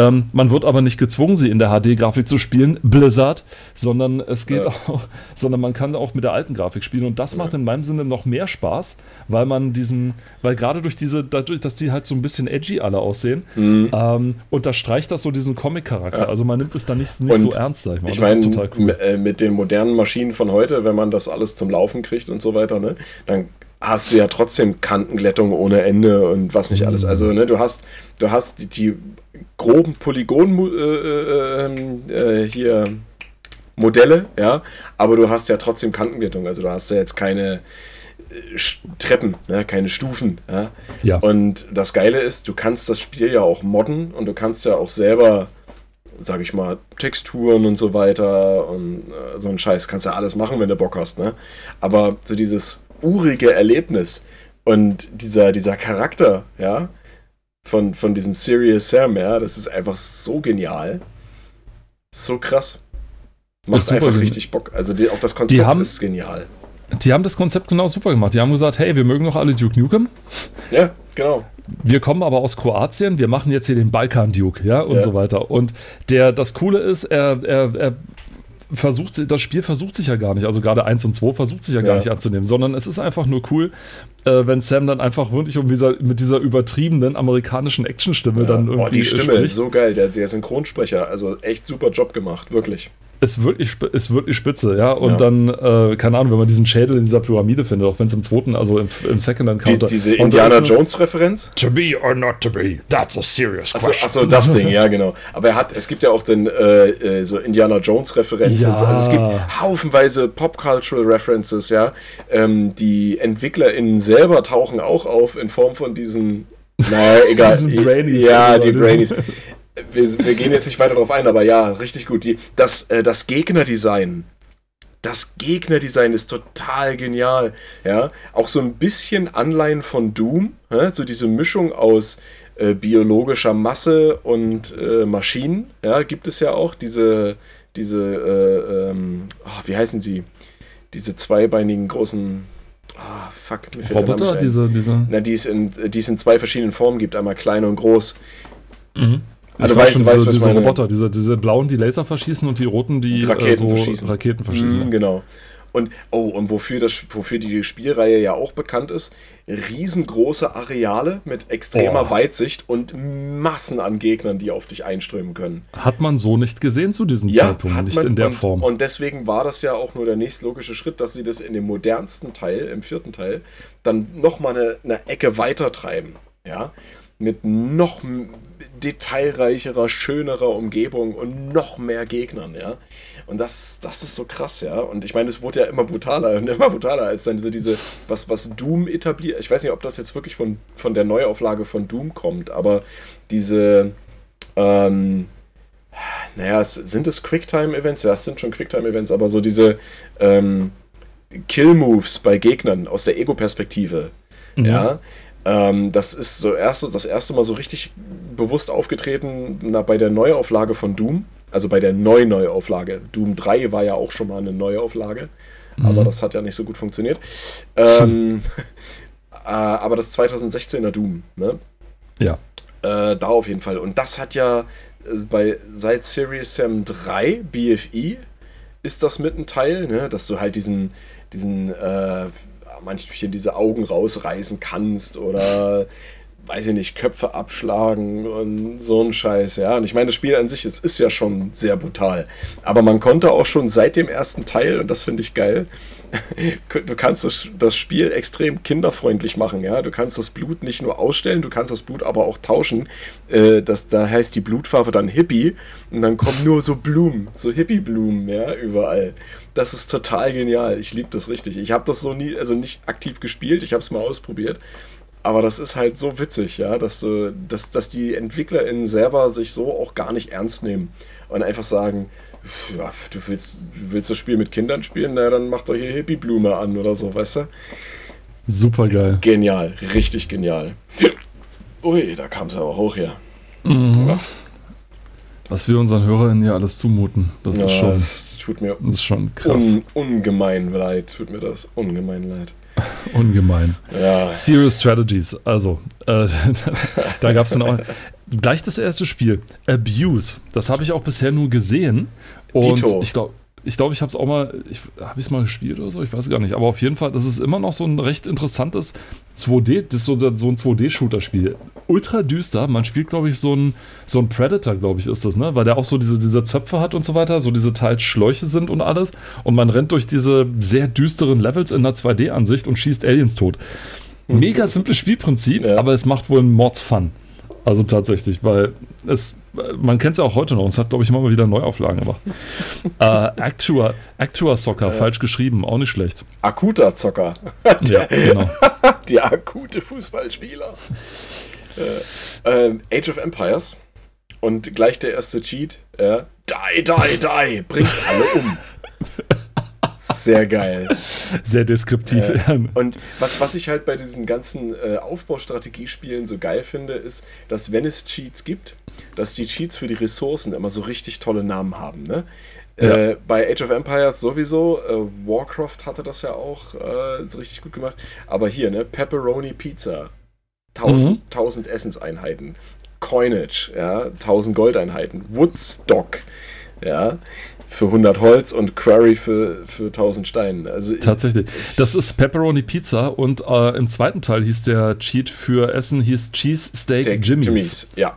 ähm, man wird aber nicht gezwungen, sie in der HD-Grafik zu spielen, Blizzard, sondern es geht ja. auch, sondern man kann auch mit der alten Grafik spielen. Und das ja. macht in meinem Sinne noch mehr Spaß, weil man diesen, weil gerade durch diese, dadurch, dass die halt so ein bisschen edgy alle aussehen, mhm. ähm, unterstreicht das so diesen Comic-Charakter. Ja. Also man nimmt es dann nicht, nicht so ernst, sag ich mal. Ich meine, cool. Äh, mit den modernen Maschinen von heute, wenn man das alles zum Laufen kriegt und so weiter, ne, dann hast du ja trotzdem Kantenglättung ohne Ende und was nicht alles. Also, ne, du hast, du hast die, die groben Polygon äh, äh, ähm, äh, hier Modelle, ja, aber du hast ja trotzdem Kantenglättung. Also du hast ja jetzt keine äh, Treppen, ne, keine Stufen. Ja? ja. Und das Geile ist, du kannst das Spiel ja auch modden und du kannst ja auch selber, sag ich mal, Texturen und so weiter und äh, so ein Scheiß kannst ja alles machen, wenn du Bock hast. Ne? Aber so dieses urige Erlebnis und dieser, dieser Charakter, ja, von, von diesem Serious Sam, ja, das ist einfach so genial. So krass. Macht einfach richtig Bock. Also die, auch das Konzept haben, ist genial. Die haben das Konzept genau super gemacht. Die haben gesagt, hey, wir mögen noch alle Duke Nukem. Ja, genau. Wir kommen aber aus Kroatien, wir machen jetzt hier den Balkan Duke, ja, und ja. so weiter. Und der, das Coole ist, er, er, er versucht, das Spiel versucht sich ja gar nicht, also gerade 1 und 2 versucht sich ja gar ja. nicht anzunehmen, sondern es ist einfach nur cool, äh, wenn Sam dann einfach wirklich um dieser, mit dieser übertriebenen amerikanischen Actionstimme ja. dann irgendwie. Oh, die Stimme spricht. ist so geil, der, der Synchronsprecher, also echt super Job gemacht, wirklich ist wirklich, ist wirklich spitze, ja. Und ja. dann, äh, keine Ahnung, wenn man diesen Schädel in dieser Pyramide findet, auch wenn es im zweiten, also im, im Second Encounter. Die, diese Indiana Jones-Referenz? To be or not to be, that's a serious question. Achso, ach das Ding, ja, genau. Aber er hat, es gibt ja auch den, äh, äh so Indiana Jones-Referenzen. Ja. So. Also es gibt haufenweise Pop-Cultural References, ja. Ähm, die EntwicklerInnen selber tauchen auch auf in Form von diesen naja, egal. Brainies ja, die Brainies wir, wir, gehen jetzt nicht weiter darauf ein, aber ja, richtig gut. Die, das, äh, das Gegnerdesign. Das Gegnerdesign ist total genial. Ja, auch so ein bisschen Anleihen von Doom. Ja? So diese Mischung aus äh, biologischer Masse und äh, Maschinen. Ja, gibt es ja auch. Diese, diese, äh, ähm, oh, wie heißen die? Diese zweibeinigen großen. Ah, oh, fuck, mir fällt Roboter, diese, diese. Na, die es, in, die es in zwei verschiedenen Formen gibt, einmal klein und groß. Mhm. Also weißt, schon, weißt, diese, diese Roboter, diese, diese blauen, die Laser verschießen und die roten, die Raketen, äh, so verschießen. Raketen verschießen. Mm, genau. Und, oh, und wofür, das, wofür die Spielreihe ja auch bekannt ist, riesengroße Areale mit extremer oh. Weitsicht und Massen an Gegnern, die auf dich einströmen können. Hat man so nicht gesehen zu diesem ja, Zeitpunkt, nicht man, in der und, Form. Und deswegen war das ja auch nur der nächstlogische Schritt, dass sie das in dem modernsten Teil, im vierten Teil, dann nochmal eine, eine Ecke weiter treiben. Ja, mit noch detailreicherer, schönerer Umgebung und noch mehr Gegnern, ja. Und das, das ist so krass, ja. Und ich meine, es wurde ja immer brutaler und immer brutaler, als dann diese, diese was, was Doom etabliert. Ich weiß nicht, ob das jetzt wirklich von, von der Neuauflage von Doom kommt, aber diese, ähm, naja, sind es Quicktime-Events? Ja, es sind schon Quicktime-Events, aber so diese ähm, Kill-Moves bei Gegnern aus der Ego-Perspektive, mhm. ja, ähm, das ist so erste, das erste Mal so richtig bewusst aufgetreten na, bei der Neuauflage von Doom. Also bei der Neu-Neuauflage. Doom 3 war ja auch schon mal eine Neuauflage. aber das hat ja nicht so gut funktioniert. Ähm, äh, aber das 2016er Doom, ne? Ja. Äh, da auf jeden Fall. Und das hat ja äh, bei seit Serious Sam 3 BFE ist das mit ein Teil, ne? dass du halt diesen, diesen äh, manchmal diese Augen rausreißen kannst oder weiß ich nicht, Köpfe abschlagen und so ein Scheiß, ja. Und ich meine, das Spiel an sich es ist ja schon sehr brutal. Aber man konnte auch schon seit dem ersten Teil, und das finde ich geil, du kannst das, das Spiel extrem kinderfreundlich machen, ja. Du kannst das Blut nicht nur ausstellen, du kannst das Blut aber auch tauschen. Äh, das, da heißt die Blutfarbe dann Hippie und dann kommen nur so Blumen, so Hippie-Blumen, ja, überall. Das ist total genial. Ich liebe das richtig. Ich habe das so nie, also nicht aktiv gespielt, ich habe es mal ausprobiert. Aber das ist halt so witzig, ja, dass, du, dass, dass die EntwicklerInnen selber sich so auch gar nicht ernst nehmen und einfach sagen, ja, du willst, du willst das Spiel mit Kindern spielen, na dann mach doch hier Hippie-Blume an oder so, weißt du? Super geil. Genial, richtig genial. Ui, da kam es aber hoch her. Mhm. Ja. Was wir unseren HörerInnen hier alles zumuten, das ja, ist schon, das tut mir das ist schon krass. un, ungemein leid, tut mir das ungemein leid. Ungemein. Ja, Serious Strategies, also, äh, da gab es dann auch gleich das erste Spiel, Abuse. Das habe ich auch bisher nur gesehen. Und Dito. ich glaube, ich, glaub, ich habe es auch mal, ich, habe ich es mal gespielt oder so, ich weiß gar nicht. Aber auf jeden Fall, das ist immer noch so ein recht interessantes 2D, das ist so, so ein 2D-Shooter-Spiel. Ultra düster, man spielt, glaube ich, so ein, so ein Predator, glaube ich, ist das, ne? Weil der auch so diese, diese Zöpfe hat und so weiter, so diese teils Schläuche sind und alles. Und man rennt durch diese sehr düsteren Levels in einer 2D-Ansicht und schießt Aliens tot. Mega simples Spielprinzip, Ja. aber es macht wohl einen Mords-Fun. Also tatsächlich, weil es, man kennt es ja auch heute noch, es hat, glaube ich, immer mal wieder Neuauflagen gemacht. äh, Actua, Actua Soccer, falsch geschrieben, auch nicht schlecht. akuter Zocker. Ja, genau. Der akute Fußballspieler. äh, ähm, Age of Empires. Und gleich der erste Cheat. Ja. Die, die, die. Bringt alle um. Sehr geil. Sehr deskriptiv. Und was, was ich halt bei diesen ganzen äh, Aufbaustrategiespielen so geil finde, ist, dass wenn es Cheats gibt, dass die Cheats für die Ressourcen immer so richtig tolle Namen haben. Ne? Ja. Äh, bei Age of Empires sowieso, äh, Warcraft hatte das ja auch äh, so richtig gut gemacht. Aber hier, ne, Pepperoni Pizza, 1000, Mhm. 1000 Essenseinheiten. Coinage, ja, 1000 Goldeinheiten. Woodstock, ja, für 100 Holz und Quarry für, für 1000 Steine. Also Tatsächlich. Das ist Pepperoni Pizza und äh, im zweiten Teil hieß der Cheat für Essen hieß Cheese Steak der Jimmy's. Ja,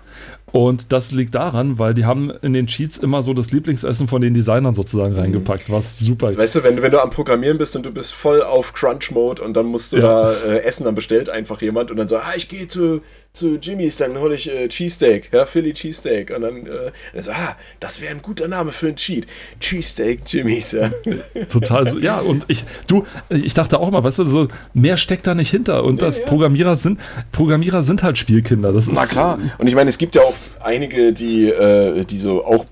Und das liegt daran, weil die haben in den Cheats immer so das Lieblingsessen von den Designern sozusagen reingepackt, was super Weißt du, wenn, du- wenn du am Programmieren bist und du bist voll auf Crunch-Mode und dann musst du Ja. da äh, essen, dann bestellt einfach jemand und dann so, ah, ich gehe zu, zu Jimmy's, dann hole ich äh, Cheesesteak, ja, Philly Cheesesteak. Und dann, äh, dann so, ah, das wäre ein guter Name für ein Cheat. Cheesesteak Jimmy's, ja. Total so, ja, und ich, du, ich dachte auch mal, weißt du, so mehr steckt da nicht hinter. Und das ja. Programmierer sind, Programmierer sind halt Spielkinder. Das ist, Na klar. Und ich meine, es gibt ja auch einige, die, äh, die so auch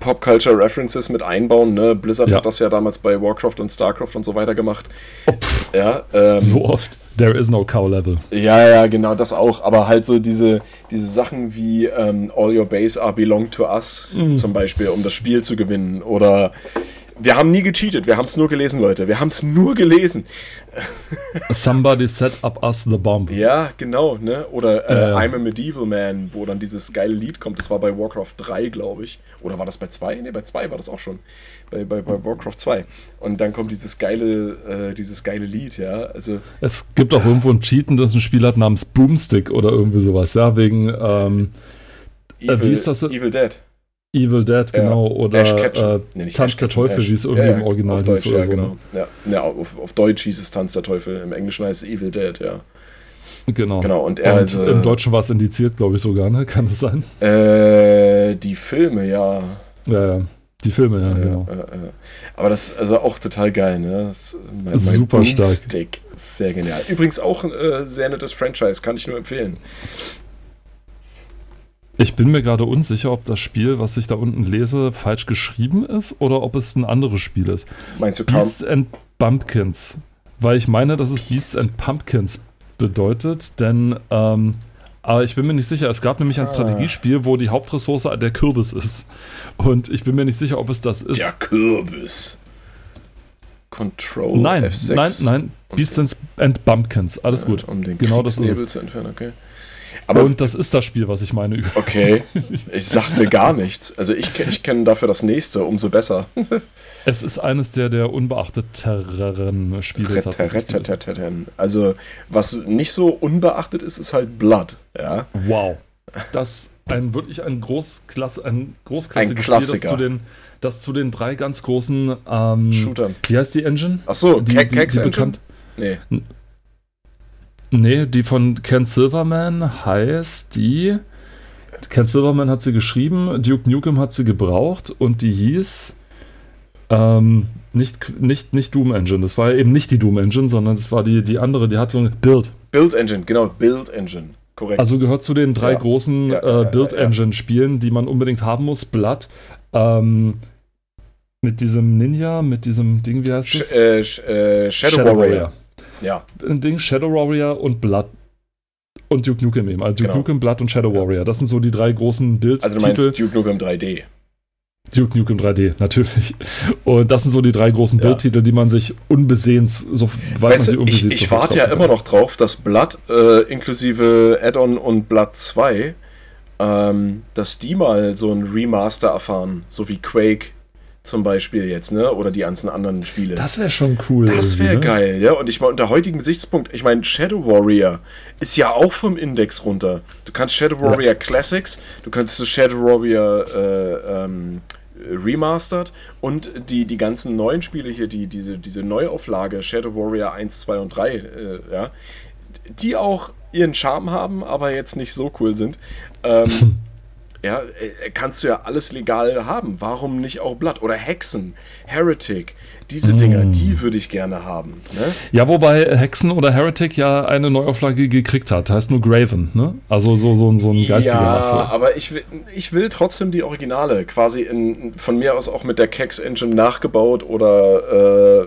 Pop-Culture-References mit einbauen. Ne? Blizzard Ja. hat das ja damals bei Warcraft und Starcraft und so weiter gemacht. Ja, ähm, So oft. There is no cow level. Ja, ja, genau, das auch. Aber halt so diese, diese Sachen wie ähm, All Your Base are belong to us, zum Beispiel, um das Spiel zu gewinnen. Oder wir haben nie gecheatet, wir haben es nur gelesen, Leute. Wir haben es nur gelesen. Somebody set up us the bomb. Ja, genau, ne? Oder äh, ja. I'm a Medieval Man, wo dann dieses geile Lied kommt. Das war bei Warcraft 3, glaube ich. Oder war das bei 2? Ne, bei 2 war das auch schon. Bei, bei, bei Warcraft 2. Und dann kommt dieses geile, äh, dieses geile Lied, ja. Also, Es gibt auch irgendwo ein Cheaten, das ein Spiel hat namens Boomstick oder irgendwie sowas, ja, wegen ähm, Evil, wie ist das? Evil Dead. Evil Dead, Ja. genau, oder Ash Ketchum. äh, Nee, Tanz der Teufel, Ash. wie es irgendwie Ja, ja, im Original hieß Deutsch, oder ja, so. genau. Ja, ja auf, auf Deutsch hieß es Tanz der Teufel, im Englischen heißt es Evil Dead, ja. Ne? Genau. Genau, und er Und also, im Deutschen war es indiziert, glaube ich sogar, ne? Kann das sein? Äh, die Filme, ja. Ja, ja. Die Filme, ja, Ja, genau. äh, äh. Aber das ist also auch total geil, ne? Mein, Super stark. Boomstick ist Sehr genial. Übrigens auch ein äh, sehr nettes Franchise, kann ich nur empfehlen. Ich bin mir gerade unsicher, ob das Spiel, was ich da unten lese, falsch geschrieben ist oder ob es ein anderes Spiel ist. Meinst du? Beasts and Bumpkins. Weil ich meine, dass es Beasts and Pumpkins bedeutet, denn ähm, aber ich bin mir nicht sicher. Es gab nämlich ein Ah. Strategiespiel, wo die Hauptressource der Kürbis ist. Und ich bin mir nicht sicher, ob es das ist. Der Kürbis. Control Nein, F6. nein, nein. Beasts and, Bumpkins. Alles Ja, gut. Um den Genau das zu entfernen, okay. Aber Und das ist das Spiel, was ich meine. okay, ich sag mir gar nichts. Also ich, ich kenne dafür das nächste, umso besser. Es ist eines der, der unbeachteteren Spiele. Also was nicht so unbeachtet ist, ist halt Blood. Ja. Wow. Das ein wirklich ein Großklasse, ein großklassiges Ein Spiel, das Klassiker. zu den, das zu den drei ganz großen ähm, Shooter. Wie heißt die Engine? Ach so, die, bekannt. Nee. Nee, die von Ken Silverman heißt die. Ken Silverman hat sie geschrieben, Duke Nukem hat sie gebraucht und die hieß ähm, nicht, nicht, nicht Doom Engine. Das war eben nicht die Doom Engine, sondern es war die, die andere, die hat so ein Build. Build Engine, genau, Build Engine. Korrekt. Also gehört zu den drei Ja. großen Ja, ja, ja, äh, Build ja. Engine Spielen, die man unbedingt haben muss. Blood. Ähm, mit diesem Ninja, mit diesem Ding, wie heißt Sh es? äh, Sh äh, Shadow, Warrior. Ja, ein Ding, Shadow Warrior und Blood und Duke Nukem eben. Also Duke Genau. Nukem, Blood und Shadow. Warrior. Das sind so die drei großen Bildtitel. also du meinst Duke Nukem 3D. Duke Nukem 3D, natürlich. Und das sind so die drei großen Ja. Bildtitel, die man sich unbesehens, so weit man Weißt sie du, irgendwie ich, ich warte ja kaufen immer kann. noch drauf, dass Blood äh, inklusive Add-on und Blood 2, ähm, dass die mal so ein Remaster erfahren, so wie Quake zum Beispiel jetzt, ne? Oder die ganzen anderen Spiele. Das wäre schon cool. Das wäre ne? geil, ja. Und ich meine, unter heutigem Gesichtspunkt, ich meine, Shadow Warrior ist ja auch vom Index runter. Du kannst Shadow Warrior Classics, du kannst Shadow Warrior äh, ähm, Remastered und die, die ganzen neuen Spiele hier, die, diese, diese Neuauflage Shadow Warrior 1, 2 und 3, äh, ja, die auch ihren Charme haben, aber jetzt nicht so cool sind. Ähm, ja, äh, kannst du ja alles legal haben. Warum nicht auch Blood? Oder Hexen, Heretic, diese Dinger, Mm. die würde ich gerne haben. Ne? Ja, wobei Hexen oder Heretic ja eine Neuauflage gekriegt hat. Heißt nur Graven, ne? Also so, so, so ein geistiger Ja, Nachfolger. aber ich will, ich will trotzdem die Originale, quasi in, von mir aus auch mit der Kex Engine nachgebaut oder äh,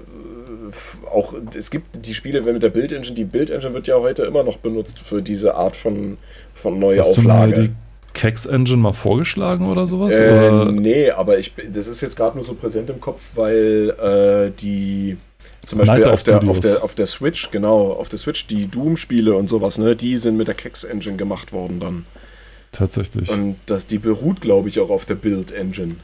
auch, es gibt die Spiele mit der Build Engine, die Build Engine wird ja heute immer noch benutzt für diese Art von, von Hast du Neuauflage. die Kex Engine mal vorgeschlagen oder sowas? Äh, oder? nee, aber ich, das ist jetzt gerade nur so präsent im Kopf, weil äh, die zum Beispiel auf der, auf, der, auf der Switch, genau, auf der Switch, die Doom-Spiele und sowas, ne, die sind mit der Kex-Engine gemacht worden dann. Tatsächlich. Und das, die beruht, glaube ich, auch auf der Build-Engine.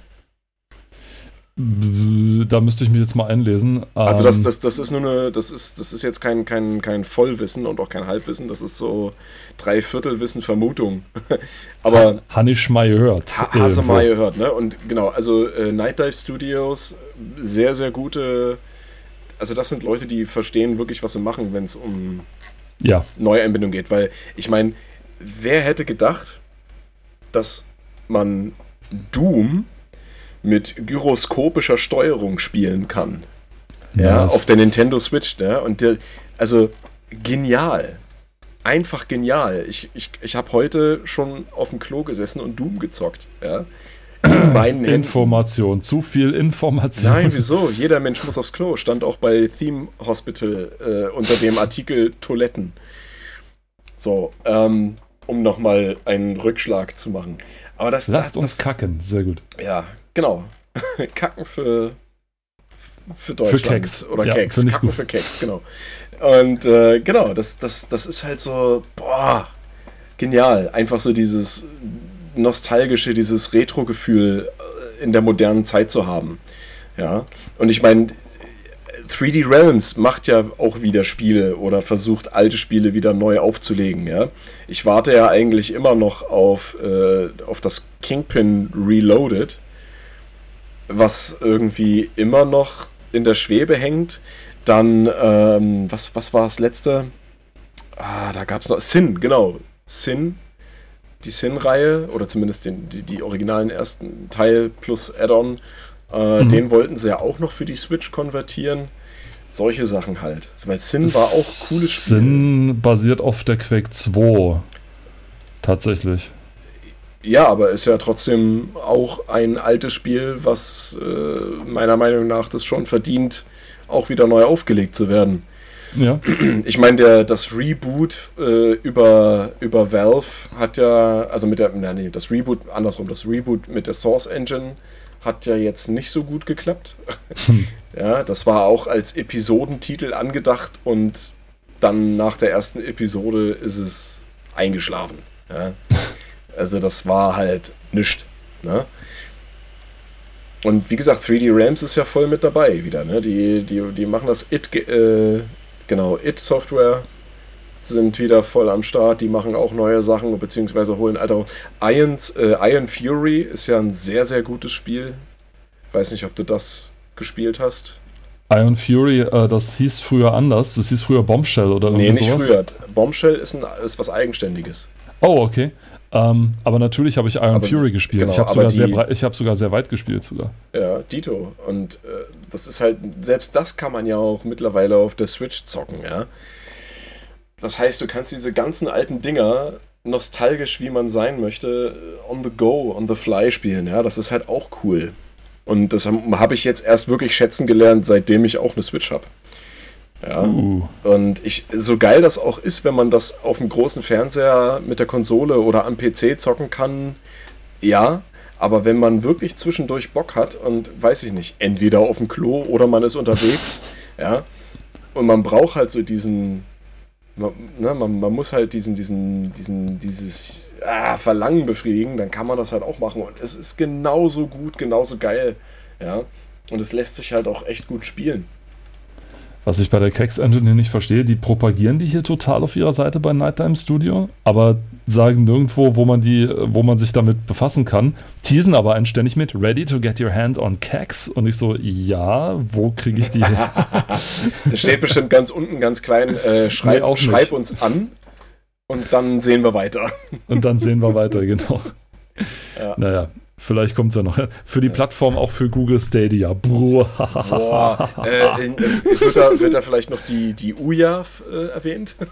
Da müsste ich mich jetzt mal einlesen. Also das, Ähm, das, das ist nur eine, das ist, das ist jetzt kein, kein, kein Vollwissen und auch kein Halbwissen, das ist so Dreiviertelwissen Vermutung. Aber mal gehört. Ha irgendwo. mal gehört, ne? Und genau, also äh, Night Dive Studios, sehr, sehr gute. Also, das sind Leute, die verstehen wirklich, was sie machen, wenn es um Ja, Neueinbindung geht. Weil, ich meine, wer hätte gedacht, dass man Doom mit gyroskopischer Steuerung spielen kann? Ja, auf der Nintendo Switch, ne? Und der, also genial. Einfach genial. Ich, ich, ich habe heute schon auf dem Klo gesessen und Doom gezockt, ja. In meinen Händen. Information, zu viel Information. Nein, wieso? Jeder Mensch muss aufs Klo. Stand auch bei Theme Hospital äh, unter dem Artikel Toiletten. So, ähm, um nochmal einen Rückschlag zu machen. Aber das, Lasst das, uns das, kacken, sehr gut. Ja, genau. Kacken für, für Deutschland. Keks. Oder Ja, Keks. Kacken gut. für Keks, genau. Und äh, genau, das, das, das ist halt so, boah, genial. Einfach so dieses nostalgische, dieses Retro-Gefühl äh, in der modernen Zeit zu haben. Ja, und ich meine, 3D Realms macht ja auch wieder Spiele oder versucht alte Spiele wieder neu aufzulegen, ja. Ich warte ja eigentlich immer noch auf, äh, auf das Kingpin Reloaded, was irgendwie immer noch in der Schwebe hängt. Dann, ähm, was, was war das letzte? Ah, da gab es noch Sin, genau. Sin, die Sin-Reihe, oder zumindest den, die, die originalen ersten Teil plus Add-on, äh, Mhm. den wollten sie ja auch noch für die Switch konvertieren. Solche Sachen halt. Weil Sin war auch cooles Spiel. Sin basiert auf der Quake 2. Tatsächlich. Ja, aber ist ja trotzdem auch ein altes Spiel, was äh, meiner Meinung nach das schon verdient, auch wieder neu aufgelegt zu werden. Ja. Ich meine, der das Reboot äh, über, über Valve hat ja, also mit der, nein, nee, das Reboot, andersrum, das Reboot mit der Source Engine hat ja jetzt nicht so gut geklappt. Ja, das war auch als Episodentitel angedacht und dann nach der ersten Episode ist es eingeschlafen. Ja. Also das war halt nichts. Ne? Und wie gesagt, 3D Rams ist ja voll mit dabei wieder. Ne? Die, die, die machen das It, äh, genau, It Software sind wieder voll am Start. Die machen auch neue Sachen, beziehungsweise holen alte. Iron, äh, Iron Fury ist ja ein sehr, sehr gutes Spiel. Weiß nicht, ob du das gespielt hast. Iron Fury, äh, das hieß früher anders. Das hieß früher Bombshell oder Nee, nicht sowas? früher. Bombshell ist, ein, ist was Eigenständiges. Oh, okay. Ähm, aber natürlich habe ich Iron aber Fury gespielt. Genau, ich habe sogar, sehr, hab sogar sehr weit gespielt sogar. Ja, Dito. Und äh, das ist halt, selbst das kann man ja auch mittlerweile auf der Switch zocken, ja. Das heißt, du kannst diese ganzen alten Dinger nostalgisch, wie man sein möchte, on the go, on the fly spielen, ja. Das ist halt auch cool. Und das habe ich jetzt erst wirklich schätzen gelernt, seitdem ich auch eine Switch habe. Ja. Uh. Und ich, so geil das auch ist, wenn man das auf dem großen Fernseher mit der Konsole oder am PC zocken kann, ja. Aber wenn man wirklich zwischendurch Bock hat und weiß ich nicht, entweder auf dem Klo oder man ist unterwegs, ja, und man braucht halt so diesen, man, ne, man, man, muss halt diesen, diesen, diesen, dieses ah, Verlangen befriedigen, dann kann man das halt auch machen. Und es ist genauso gut, genauso geil. Ja. Und es lässt sich halt auch echt gut spielen. Was ich bei der Kex Engine nicht verstehe, die propagieren die hier total auf ihrer Seite bei Nighttime Studio, aber sagen nirgendwo, wo man die, wo man sich damit befassen kann, teasen aber einständig mit Ready to get your hand on Kex und ich so, ja, wo kriege ich die her? das steht bestimmt ganz unten, ganz klein, äh, schreib, nee, schreib uns an und dann sehen wir weiter. Und dann sehen wir weiter, genau. Ja. Naja, Vielleicht kommt es ja noch. Für die Plattform auch für Google Stadia. Boah. Äh, in, wird, da, wird da vielleicht noch die, die Uja äh, erwähnt?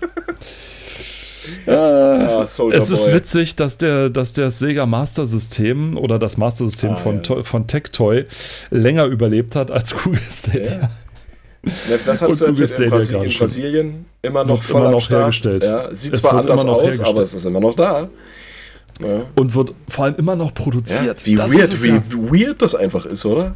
Ah, es ist witzig, dass der, dass das Sega Master System oder das Master System ah, von, ja. von Tectoy länger überlebt hat als Google Stadia. Ja. Was hast du erzählt in, Brasi in Brasilien? Immer noch voll immer noch hergestellt. Ja, sieht es zwar anders aus, aber es ist immer noch da. Ja. Und wird vor allem immer noch produziert. Ja, wie das weird, wie ja. weird das einfach ist, oder?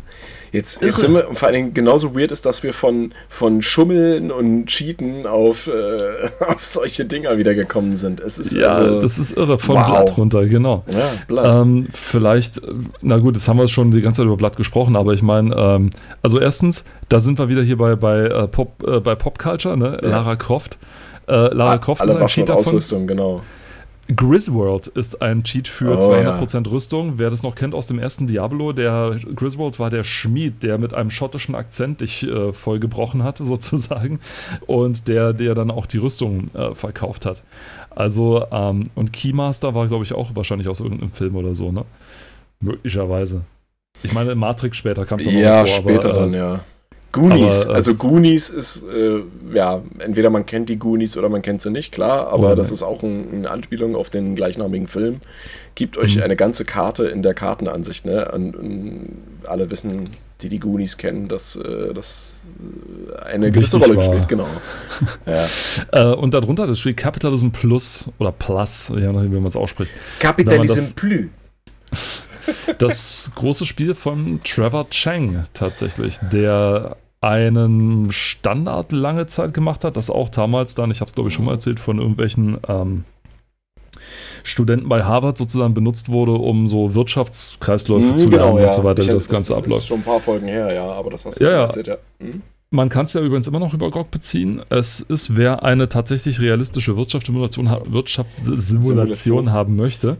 Jetzt, jetzt sind wir, vor allen Dingen genauso weird ist, dass wir von, von Schummeln und Cheaten auf, äh, auf solche Dinger wieder gekommen sind. Es ist ja, also, das ist irre, von wow. Blatt runter, genau. Ja, Blatt. Ähm, vielleicht, na gut, jetzt haben wir schon die ganze Zeit über Blatt gesprochen, aber ich meine, ähm, also erstens, da sind wir wieder hier bei, bei, äh, Pop, äh, bei Pop Culture, ne? Ja. Lara Croft. Äh, Lara ah, Croft ist ein Cheater von Ausrüstung, genau. Griswold ist ein Cheat für oh, 200% ja. Rüstung. Wer das noch kennt aus dem ersten Diablo, der Griswold war der Schmied, der mit einem schottischen Akzent dich äh, vollgebrochen hat, sozusagen. Und der, der dann auch die Rüstung äh, verkauft hat. Also, ähm, und Keymaster war, glaube ich, auch wahrscheinlich aus irgendeinem Film oder so, ne? Möglicherweise. Ich meine, Matrix später kam es ja, noch vor. Ja, später aber, äh, dann, ja. Goonies, aber, äh, also Goonies ist, äh, ja, entweder man kennt die Goonies oder man kennt sie nicht, klar, aber das ist auch ein, eine Anspielung auf den gleichnamigen Film. Gibt euch mhm. eine ganze Karte in der Kartenansicht, ne? Und, und alle wissen, die die Goonies kennen, dass äh, das eine gewisse Rolle war. gespielt, genau. ja. äh, und darunter das Spiel Capitalism Plus oder Plus, je nachdem, wie man es ausspricht. Capitalism Plus. Das große Spiel von Trevor Chang tatsächlich, der einen Standard lange Zeit gemacht hat, das auch damals dann, ich habe es glaube ich schon mal erzählt, von irgendwelchen ähm, Studenten bei Harvard sozusagen benutzt wurde, um so Wirtschaftskreisläufe mhm, zu lernen genau, und so weiter, ich, das, das Ganze abläuft. Das ist schon ein paar Folgen her, ja, aber das hast du ja, ja. erzählt, ja. Mhm. Man kann es ja übrigens immer noch über GOG beziehen. Es ist, wer eine tatsächlich realistische Wirtschaftssimulation, Wirtschaftssimulation haben möchte,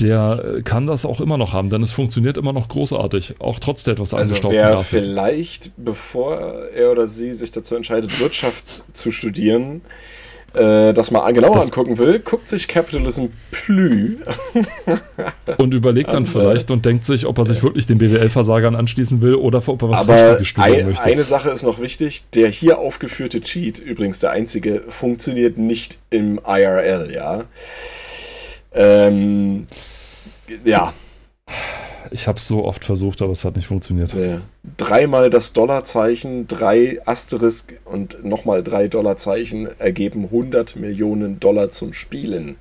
der äh, kann das auch immer noch haben, denn es funktioniert immer noch großartig, auch trotz der etwas also angestaubten wer Grafik. vielleicht, bevor er oder sie sich dazu entscheidet, Wirtschaft zu studieren, äh, das mal genauer das angucken will, guckt sich Capitalism Plü und überlegt dann an, vielleicht und denkt sich, ob er sich wirklich den BWL-Versagern anschließen will oder ob er was Aber ein, möchte. Eine Sache ist noch wichtig: der hier aufgeführte Cheat, übrigens der einzige, funktioniert nicht im IRL, ja. Ähm, ja. Ich habe es so oft versucht, aber es hat nicht funktioniert. Ja. Dreimal das Dollarzeichen, drei Asterisk und nochmal drei Dollarzeichen ergeben 100 Millionen Dollar zum Spielen.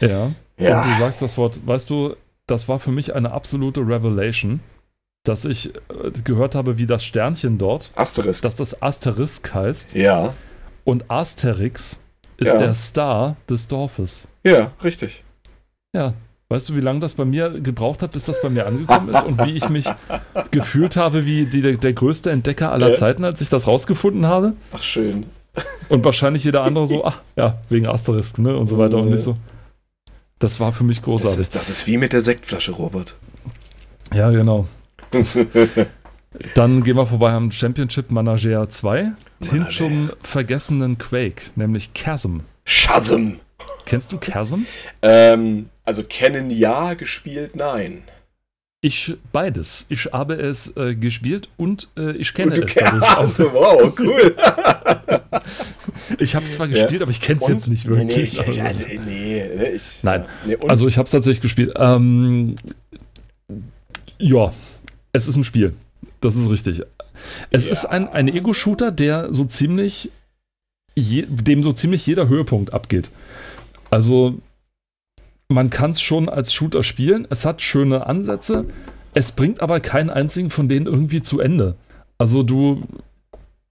Ja. ja. Und du sagst das Wort, weißt du, das war für mich eine absolute Revelation. dass ich äh, gehört habe, wie das Sternchen dort, Asterisk. dass das Asterisk heißt. ja. Und Asterix ist Ja. der Star des Dorfes. Ja, richtig. Ja. Weißt du, wie lange das bei mir gebraucht hat, bis das bei mir angekommen ist und wie ich mich gefühlt habe wie die, der, der größte Entdecker aller. Zeiten, als ich das rausgefunden habe? Ach, schön. Und wahrscheinlich jeder andere so, ach ja, wegen Asterisk, ne? Und so weiter und nicht so. Das war für mich Das großartig. ist, das ist wie mit der Sektflasche, Robert. Ja, genau. Dann gehen wir vorbei am Championship Manager 2 hin zum vergessenen Quake, nämlich Chasm. Shazam. Kennst du Chasm? Ähm, also kennen ja, gespielt nein. Ich beides. Ich habe es äh, gespielt und äh, ich kenne Und es dadurch also, wow, cool. Ich habe es zwar Ja. gespielt, aber ich kenne es jetzt nicht Nee, wirklich. nee, ich, ich, Also- also, nee, ne, ich, Nein. Nee, Also ich habe es tatsächlich gespielt. Ähm, ja, es ist ein Spiel. Das ist richtig. Es Ja. ist ein, ein Ego-Shooter, der so ziemlich, je, dem so ziemlich jeder Höhepunkt abgeht. Also man kann es schon als Shooter spielen. Es hat schöne Ansätze. Es bringt aber keinen einzigen von denen irgendwie zu Ende. Also du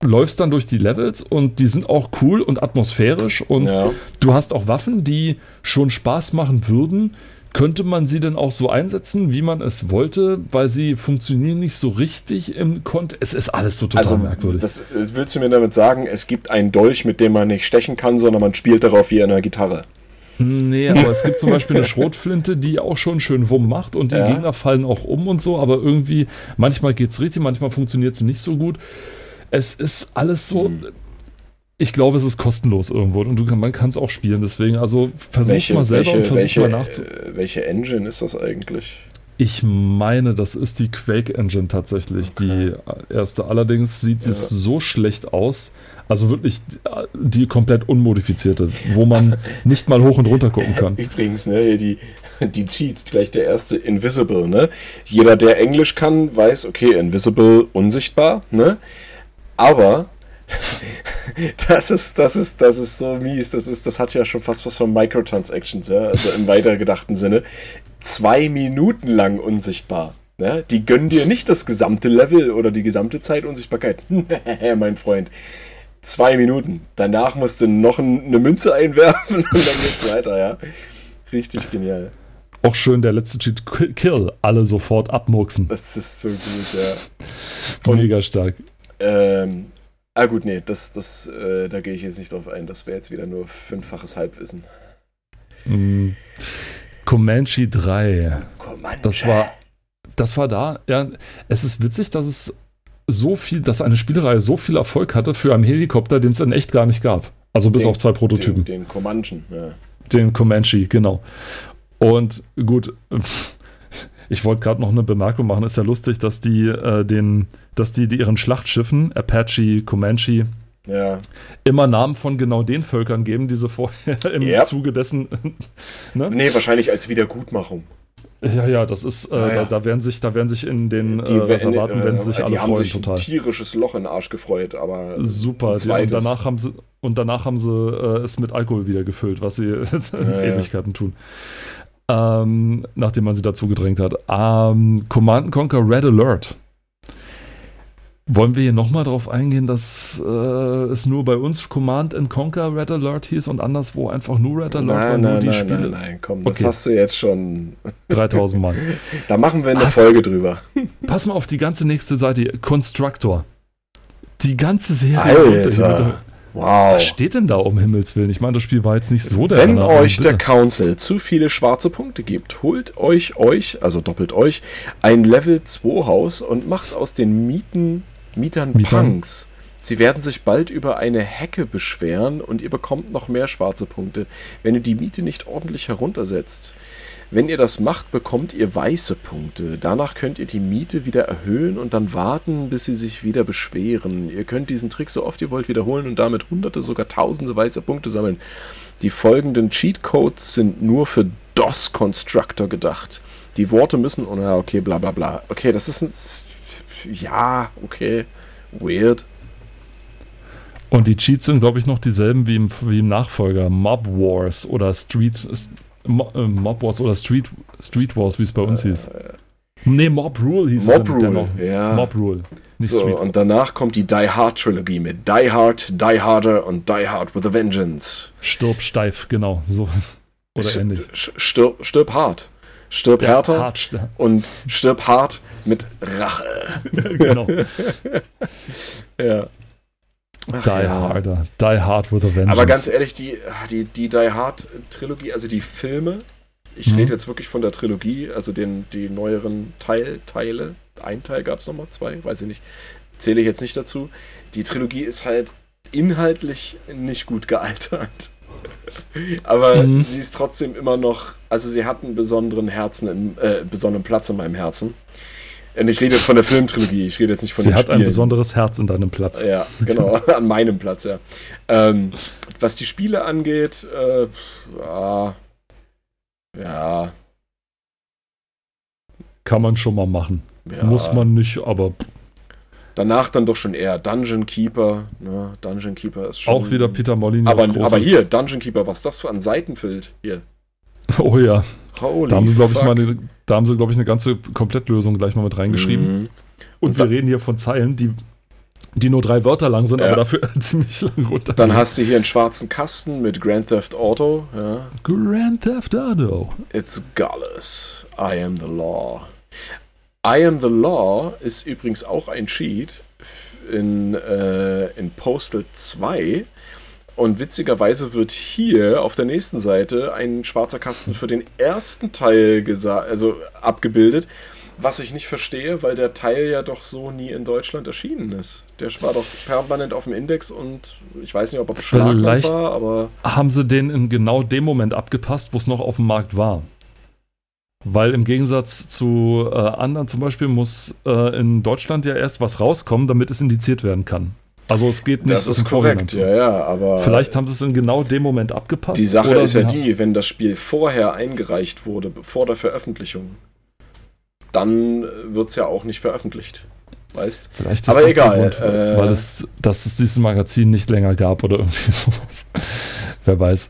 läufst dann durch die Levels und die sind auch cool und atmosphärisch und ja. Du hast auch Waffen, die schon Spaß machen würden. Könnte man sie denn auch so einsetzen, wie man es wollte, weil sie funktionieren nicht so richtig im Kontext? Es ist alles so total Also, merkwürdig. das, willst du mir damit sagen, es gibt einen Dolch, mit dem man nicht stechen kann, sondern man spielt darauf wie eine Gitarre? Nee, aber es gibt zum Beispiel eine Schrotflinte, die auch schon schön Wumm macht und die Ja. Gegner fallen auch um und so, aber irgendwie, manchmal geht es richtig, manchmal funktioniert es nicht so gut. Es ist alles so. Hm. Ich glaube, es ist kostenlos irgendwo und du man kann es auch spielen. Deswegen, also versuch mal selber und versuch welche, mal nachzu. äh, welche Engine ist das eigentlich? Ich meine, das ist die Quake Engine tatsächlich, die erste. Allerdings sieht es Ja. so schlecht aus, also wirklich die komplett unmodifizierte, wo man nicht mal hoch und runter gucken kann. Übrigens, ne, die, die Cheats, gleich der erste Invisible, ne? Jeder, der Englisch kann, weiß, okay, Invisible, unsichtbar, ne? Aber das ist, das ist, das ist so mies. Das ist, das hat ja schon fast was von Microtransactions, ja, also im weitergedachten Sinne. Zwei Minuten lang unsichtbar. Ne? Die gönnen dir nicht das gesamte Level oder die gesamte Zeit Unsichtbarkeit. mein Freund. Zwei Minuten. Danach musst du noch ein, eine Münze einwerfen und dann geht's weiter, ja. Richtig genial. Auch schön der letzte Cheat, Kill, alle sofort abmurksen. Das ist so gut, ja. Und, Mega stark. ähm, ah gut, nee, das, das, äh, da gehe ich jetzt nicht drauf ein. Das wäre jetzt wieder nur fünffaches Halbwissen. Mm. Comanche 3. Comanche. Das war, das war da. Ja, es ist witzig, dass es so viel, dass eine Spielreihe so viel Erfolg hatte für einen Helikopter, den es in echt gar nicht gab. Also bis Den- auf zwei Prototypen. Den, den Comanchen, ja. Den Comanche, genau. Und gut, ich wollte gerade noch eine Bemerkung machen. Ist ja lustig, dass die äh, den, dass die, die ihren Schlachtschiffen, Apache, Comanche, Ja, immer Namen von genau den Völkern geben, die sie vorher im Yep. Zuge dessen. ne? nee, wahrscheinlich als Wiedergutmachung. Ja, ja, das ist, äh, Ah, ja. Da, da werden sich, da werden sich in den Die, äh, Reservaten äh, werden sich die alle haben freuen sich total. ein tierisches Loch in den Arsch gefreut, aber Super. Die, und danach haben sie und danach haben sie äh, es mit Alkohol wieder gefüllt, was sie in ja. Ewigkeiten tun. Ähm, nachdem man sie dazu gedrängt hat. Ähm, Command Conquer Red Alert. Wollen wir hier nochmal drauf eingehen, dass äh, es nur bei uns Command and Conquer Red Alert hieß und anderswo einfach nur Red Alert, weil Nein, nur nein, die nein, Spiele nein, nein, komm, das Okay. hast du jetzt schon. 3000 Mal. Da machen wir eine Hast- Folge drüber. Pass mal auf die ganze nächste Seite. hier. Constructor. Die ganze Serie. Alter. Wow. Was steht denn da um Himmels Willen? Ich meine, das Spiel war jetzt nicht so der Wenn Renner, euch der Council zu viele schwarze Punkte gibt, holt euch euch, also doppelt euch, ein Level 2 Haus und macht aus den Mieten, Mietern, Mietern. Punks. Sie werden sich bald über eine Hecke beschweren und ihr bekommt noch mehr schwarze Punkte, wenn ihr die Miete nicht ordentlich heruntersetzt. Wenn ihr das macht, bekommt ihr weiße Punkte. Danach könnt ihr die Miete wieder erhöhen und dann warten, bis sie sich wieder beschweren. Ihr könnt diesen Trick so oft ihr wollt wiederholen und damit hunderte, sogar tausende weiße Punkte sammeln. Die folgenden Cheatcodes sind nur für DOS Constructor gedacht. Die Worte müssen, oh okay, bla bla bla. Okay, das ist ein. Ja, okay. Weird. Und die Cheats sind, glaube ich, noch dieselben wie im, wie im Nachfolger. Mob Wars oder Street. Mo, äh, Mob Wars oder Street, Street Wars, wie es bei uns hieß. Nee, Mob Rule hieß Mob es Rule, dennoch. ja. Mob Rule. So, Street. und danach kommt die Die Hard Trilogie mit Die Hard, Die Harder und Die Hard with a Vengeance. Stirb steif, genau. So. Oder ähnlich. Stirb, stirb hart. Stirb Ja, härter hart sterben. und stirb hart mit Rache. genau. Ja. Die Harder. Die Hard with a Vengeance. Aber ganz ehrlich, die, die, die Die Hard Trilogie, also die Filme, ich Mhm. rede jetzt wirklich von der Trilogie, also den, die neueren Teil, Teile. Ein Teil gab es nochmal, zwei, weiß ich nicht. Zähle ich jetzt nicht dazu. Die Trilogie ist halt inhaltlich nicht gut gealtert. Aber Mhm. sie ist trotzdem immer noch, also sie hat einen besonderen Herzen, in, äh, besonderen Platz in meinem Herzen. Und ich rede jetzt von der Filmtrilogie, ich rede jetzt nicht von Sie den hat ein Spielen. besonderes Herz in deinem Platz. Ja, genau, an meinem Platz, ja. Ähm, was die Spiele angeht, äh, ja, ja, Kann man schon mal machen. ja. Muss man nicht, aber Danach dann doch schon eher Dungeon Keeper. Ne? Dungeon Keeper ist schon. auch wieder Peter Molyneux. Aber, aber hier, Dungeon Keeper, was das für ein Seitenfeld hier. Oh ja. Holy Da haben sie, glaube ich, mal eine, da haben sie, glaube ich, eine ganze Komplettlösung gleich mal mit reingeschrieben. Mhm. Und Und wir reden hier von Zeilen, die, die nur drei Wörter lang sind, Ja. aber dafür ziemlich lang runter. Dann hast du hier einen schwarzen Kasten mit Grand Theft Auto. Ja. Grand Theft Auto. It's Gallus. I am the law. I am the law ist übrigens auch ein Cheat in, äh, in Postal 2. Und witzigerweise wird hier auf der nächsten Seite ein schwarzer Kasten für den ersten Teil also abgebildet. Was ich nicht verstehe, weil der Teil ja doch so nie in Deutschland erschienen ist. Der war doch permanent auf dem Index und ich weiß nicht, ob er beschlagnahmt war, aber Haben sie den in genau dem Moment abgepasst, wo es noch auf dem Markt war? Weil im Gegensatz zu äh, anderen zum Beispiel muss äh, in Deutschland ja erst was rauskommen, damit es indiziert werden kann. Also es geht nicht das ist korrekt, ja, ja, aber Vielleicht haben sie es in genau dem Moment abgepasst. Die Sache ist ja die, wenn das Spiel vorher eingereicht wurde, vor der Veröffentlichung, dann wird es ja auch nicht veröffentlicht. Weißt? Vielleicht ist Aber das egal, Grund, äh, weil es, dass es dieses Magazin nicht länger gab oder irgendwie sowas. Wer weiß.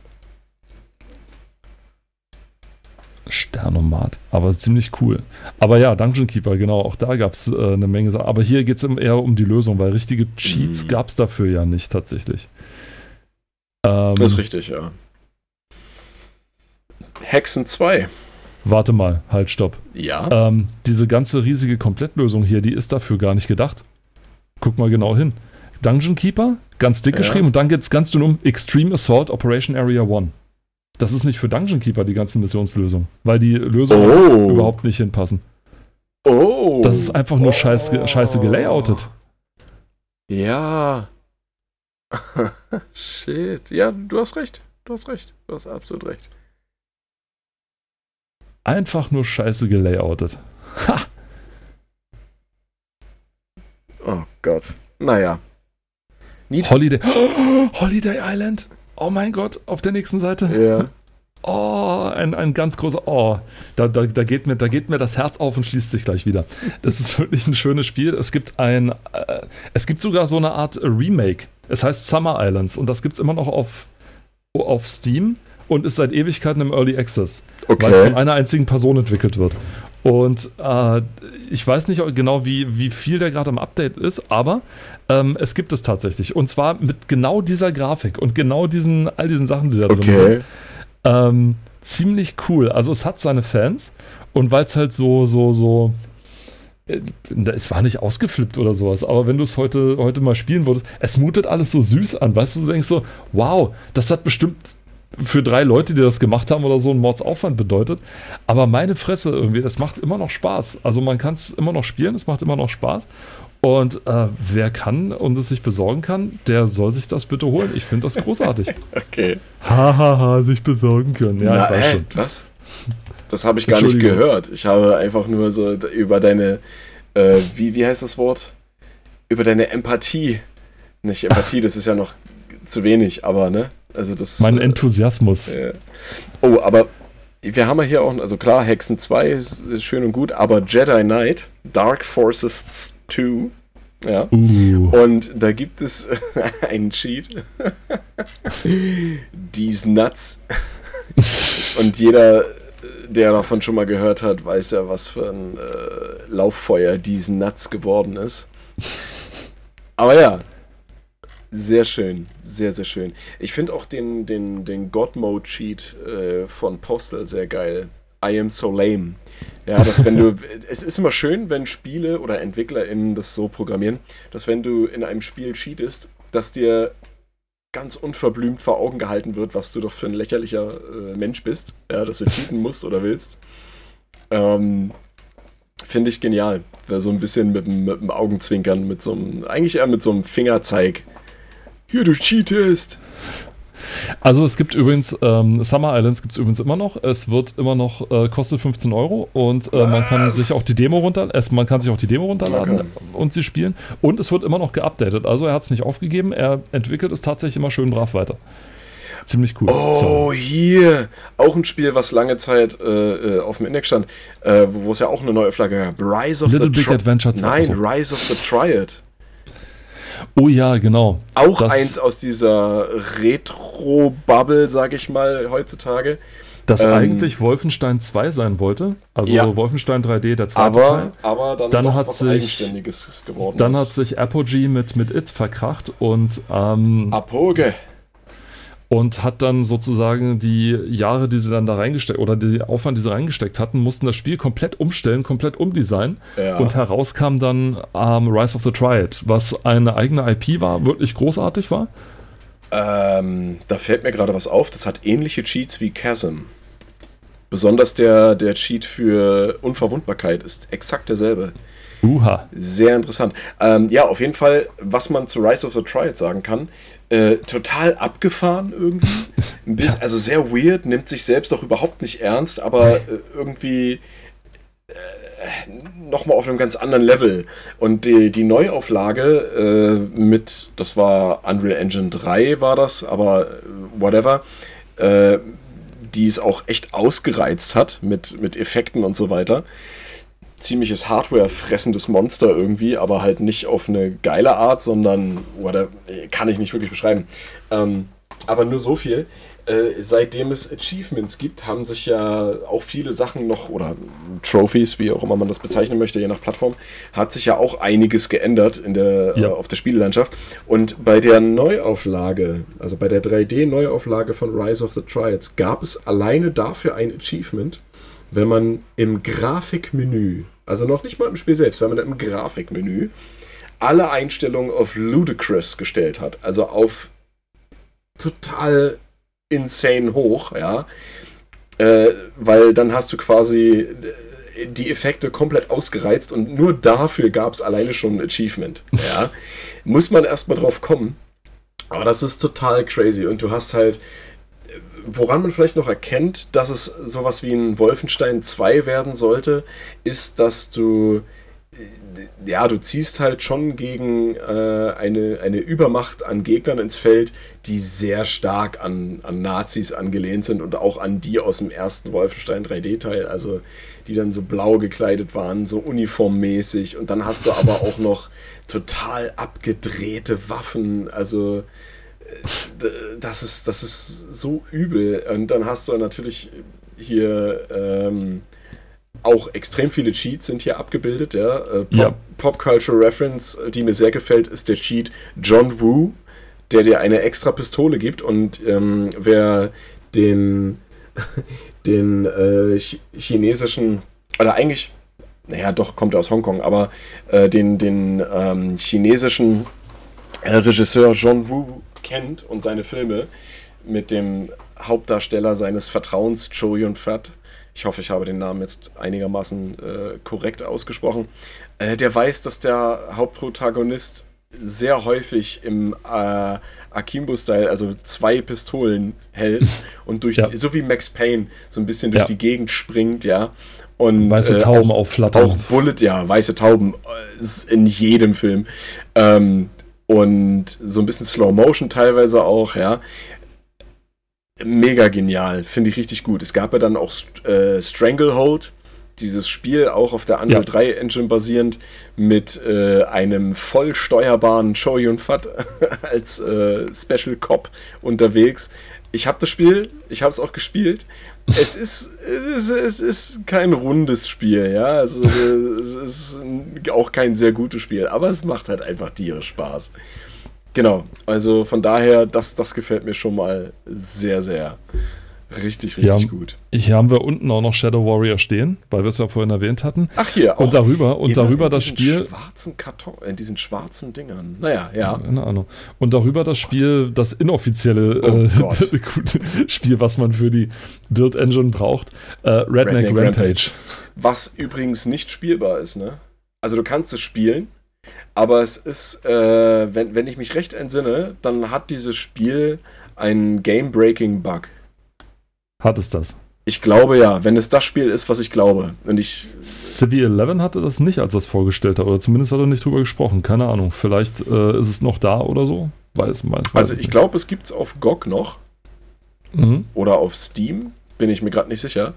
Sternomat, aber ziemlich cool. Aber ja, Dungeon Keeper, genau, auch da gab es äh, eine Menge Sachen. Aber hier geht es eher um die Lösung, weil richtige Cheats Mhm. gab es dafür ja nicht tatsächlich. Ähm, Das ist richtig, ja. Hexen 2. warte mal, halt, stopp. Ja. Ähm, diese ganze riesige Komplettlösung hier, die ist dafür gar nicht gedacht. Guck mal genau hin. Dungeon Keeper, ganz dick Ja. geschrieben, und dann geht es ganz dünn um Extreme Assault Operation Area 1. Das ist nicht für Dungeon Keeper die ganze Missionslösung, weil die Lösungen Oh. überhaupt nicht hinpassen. Oh. Das ist einfach nur scheiße, scheiße gelayoutet. Ja. Shit. Ja, du hast recht. Du hast recht. Du hast absolut recht. Einfach nur scheiße gelayoutet. Ha! Oh Gott. Naja. Need Holiday. Holiday Island. Oh mein Gott, auf der nächsten Seite. Ja. Oh, ein, ein ganz großer. Oh, da, da, da, geht mir, da geht mir das Herz auf und schließt sich gleich wieder. Das ist wirklich ein schönes Spiel. Es gibt ein. Äh, es gibt sogar so eine Art Remake. Es heißt Summer Islands und das gibt es immer noch auf, auf Steam und ist seit Ewigkeiten im Early Access, weil es von Okay. einer einzigen Person entwickelt wird. Und äh, ich weiß nicht genau, wie, wie viel der gerade im Update ist, aber ähm, es gibt es tatsächlich. Und zwar mit genau dieser Grafik und genau diesen, all diesen Sachen, die da drin sind. Okay. Ähm, ziemlich cool. Also es hat seine Fans und weil es halt so, so, so. äh, Es war nicht ausgeflippt oder sowas, aber wenn du es heute, heute mal spielen würdest, es mutet alles so süß an, weißt du, du denkst so, wow, das hat bestimmt für drei Leute, die das gemacht haben oder so, einen Mordsaufwand bedeutet. Aber meine Fresse irgendwie, das macht immer noch Spaß. Also man kann es immer noch spielen, es macht immer noch Spaß. Und äh, wer kann und es sich besorgen kann, der soll sich das bitte holen. Ich finde das großartig. Okay. Hahaha, sich besorgen können. Ja, Na, ich weiß äh, schon. was? Das habe ich gar nicht gehört. Ich habe einfach nur so über deine, äh, wie, wie heißt das Wort? Über deine Empathie. Nicht Empathie, das ist ja noch zu wenig, aber ne? Also das. Mein äh, Enthusiasmus. äh, oh, aber wir haben ja hier auch, also klar, Hexen 2 ist, ist schön und gut, aber Jedi Knight, Dark Forces 2, ja. Uh. Und da gibt es einen Cheat. These Nuts. Und jeder der davon schon mal gehört hat, weiß ja, was für ein äh, Lauffeuer diesen Nuts geworden ist. Aber ja, sehr schön, sehr, sehr schön. Ich finde auch den, den, den God-Mode-Cheat äh, von Postal sehr geil. I am so lame. Ja, dass wenn du, es ist immer schön, wenn Spiele oder EntwicklerInnen das so programmieren, dass wenn du in einem Spiel cheatest, dass dir ganz unverblümt vor Augen gehalten wird, was du doch für ein lächerlicher äh, Mensch bist, ja, dass du cheaten musst oder willst. Ähm, Finde ich genial. So ein bisschen mit, mit dem Augenzwinkern, mit so einem, eigentlich eher mit so einem Fingerzeig hier, du cheatest. Also es gibt übrigens, ähm, Summer Islands gibt es übrigens immer noch. Es wird immer noch, äh, kostet 15 Euro und äh, man kann sich auch die Demo runter, es, man kann sich auch die Demo runterladen okay. und sie spielen. Und es wird immer noch geupdatet. Also er hat es nicht aufgegeben, er entwickelt es tatsächlich immer schön brav weiter. Ziemlich cool. Oh, so. hier. Auch ein Spiel, was lange Zeit äh, äh auf dem Index stand, äh, wo es ja auch eine neue Flagge gab. Rise of Little the Big Adventure 2. Nein, Rise of the Triad. Oh ja, genau. Auch das, eins aus dieser Retro-Bubble, sag ich mal, heutzutage. Das ähm, eigentlich Wolfenstein 2 sein wollte. Also ja. Wolfenstein 3D, der zweite aber, Teil. Aber dann, dann hat sich, geworden. Dann ist. hat sich Apogee mit, mit It verkracht und ähm, Apoge und hat dann sozusagen die Jahre, die sie dann da reingesteckt oder die Aufwand, die sie reingesteckt hatten, mussten das Spiel komplett umstellen, komplett umdesignen ja. und heraus kam dann ähm, Rise of the Triad, was eine eigene IP war, wirklich großartig war. Ähm, da fällt mir gerade was auf, das hat ähnliche Cheats wie Chasm. Besonders der, der Cheat für Unverwundbarkeit ist exakt derselbe. Uha. Sehr interessant. Ähm, ja, auf jeden Fall, was man zu Rise of the Triad sagen kann, äh, total abgefahren irgendwie. Bisschen, ja. Also sehr weird, nimmt sich selbst doch überhaupt nicht ernst, aber äh, irgendwie äh, nochmal auf einem ganz anderen Level. Und die, die Neuauflage äh, mit, das war Unreal Engine 3 war das, aber äh, whatever, äh, die es auch echt ausgereizt hat mit, mit Effekten und so weiter ziemliches Hardware-fressendes Monster irgendwie, aber halt nicht auf eine geile Art, sondern, oder kann ich nicht wirklich beschreiben. Ähm, aber nur so viel. Äh, seitdem es Achievements gibt, haben sich ja auch viele Sachen noch, oder Trophies, wie auch immer man das bezeichnen möchte, je nach Plattform, hat sich ja auch einiges geändert in der, ja. äh, auf der Spielelandschaft. Und bei der Neuauflage, also bei der 3D-Neuauflage von Rise of the Triads, gab es alleine dafür ein Achievement, wenn man im Grafikmenü, also noch nicht mal im Spiel selbst, wenn man im Grafikmenü alle Einstellungen auf Ludicrous gestellt hat, also auf total insane hoch, ja, äh, weil dann hast du quasi die Effekte komplett ausgereizt und nur dafür gab es alleine schon ein Achievement, ja. Muss man erstmal drauf kommen. Aber das ist total crazy und du hast halt woran man vielleicht noch erkennt, dass es sowas wie ein Wolfenstein 2 werden sollte, ist, dass du ja, du ziehst halt schon gegen äh, eine, eine Übermacht an Gegnern ins Feld, die sehr stark an, an Nazis angelehnt sind und auch an die aus dem ersten Wolfenstein 3D-Teil, also die dann so blau gekleidet waren, so uniformmäßig. Und dann hast du aber auch noch total abgedrehte Waffen, also das ist, das ist so übel. Und dann hast du natürlich hier ähm, auch extrem viele Cheats sind hier abgebildet. Ja? Äh, Pop, ja. Pop Culture Reference, die mir sehr gefällt, ist der Cheat John Woo, der dir eine extra Pistole gibt. Und ähm, wer den, den äh, chinesischen, oder eigentlich, naja, doch, kommt er aus Hongkong, aber äh, den, den ähm, chinesischen äh, Regisseur John Woo kennt und seine Filme mit dem Hauptdarsteller seines Vertrauens, Cho Yun-Fat, ich hoffe, ich habe den Namen jetzt einigermaßen äh, korrekt ausgesprochen, äh, der weiß, dass der Hauptprotagonist sehr häufig im äh, Akimbo-Style, also zwei Pistolen hält und durch, ja. so wie Max Payne, so ein bisschen durch ja. die Gegend springt, ja. Und, weiße äh, Tauben auch, aufflattern. Auch Bullet, ja, weiße Tauben äh, in jedem Film. Ähm, und so ein bisschen Slow Motion teilweise auch, ja. Mega genial, finde ich richtig gut. Es gab ja dann auch äh, Stranglehold, dieses Spiel auch auf der Unreal ja. 3 Engine basierend mit äh, einem voll steuerbaren Cho Yun Fat als äh, Special Cop unterwegs. ich habe das Spiel, ich habe es auch gespielt. Es ist, es ist, es ist kein rundes Spiel, ja. Also, es ist auch kein sehr gutes Spiel, aber es macht halt einfach tierisch Spaß. Genau, also von daher, das, das gefällt mir schon mal sehr, sehr. Richtig, richtig ja, gut. Hier haben wir unten auch noch Shadow Warrior stehen, weil wir es ja vorhin erwähnt hatten. Ach hier, und darüber und darüber das Spiel schwarzen Karton, in diesen schwarzen Dingern. Naja, ja. Keine Ahnung. Und darüber das Spiel, das inoffizielle oh äh, Spiel, was man für die Build Engine braucht, äh, Redneck, Redneck Rampage. Rampage. Was übrigens nicht spielbar ist, ne? Also du kannst es spielen, aber es ist, äh, wenn, wenn ich mich recht entsinne, dann hat dieses Spiel einen Game-Breaking-Bug. Hat es das? Ich glaube ja, wenn es das Spiel ist, was ich glaube. Und ich. Civi 11 hatte das nicht, als das vorgestellt hat, oder zumindest hat er nicht drüber gesprochen. Keine Ahnung. Vielleicht äh, ist es noch da oder so. Weiß, weiß, weiß also ich glaube, es gibt es auf GOG noch. Mhm. Oder auf Steam. Bin ich mir gerade nicht sicher.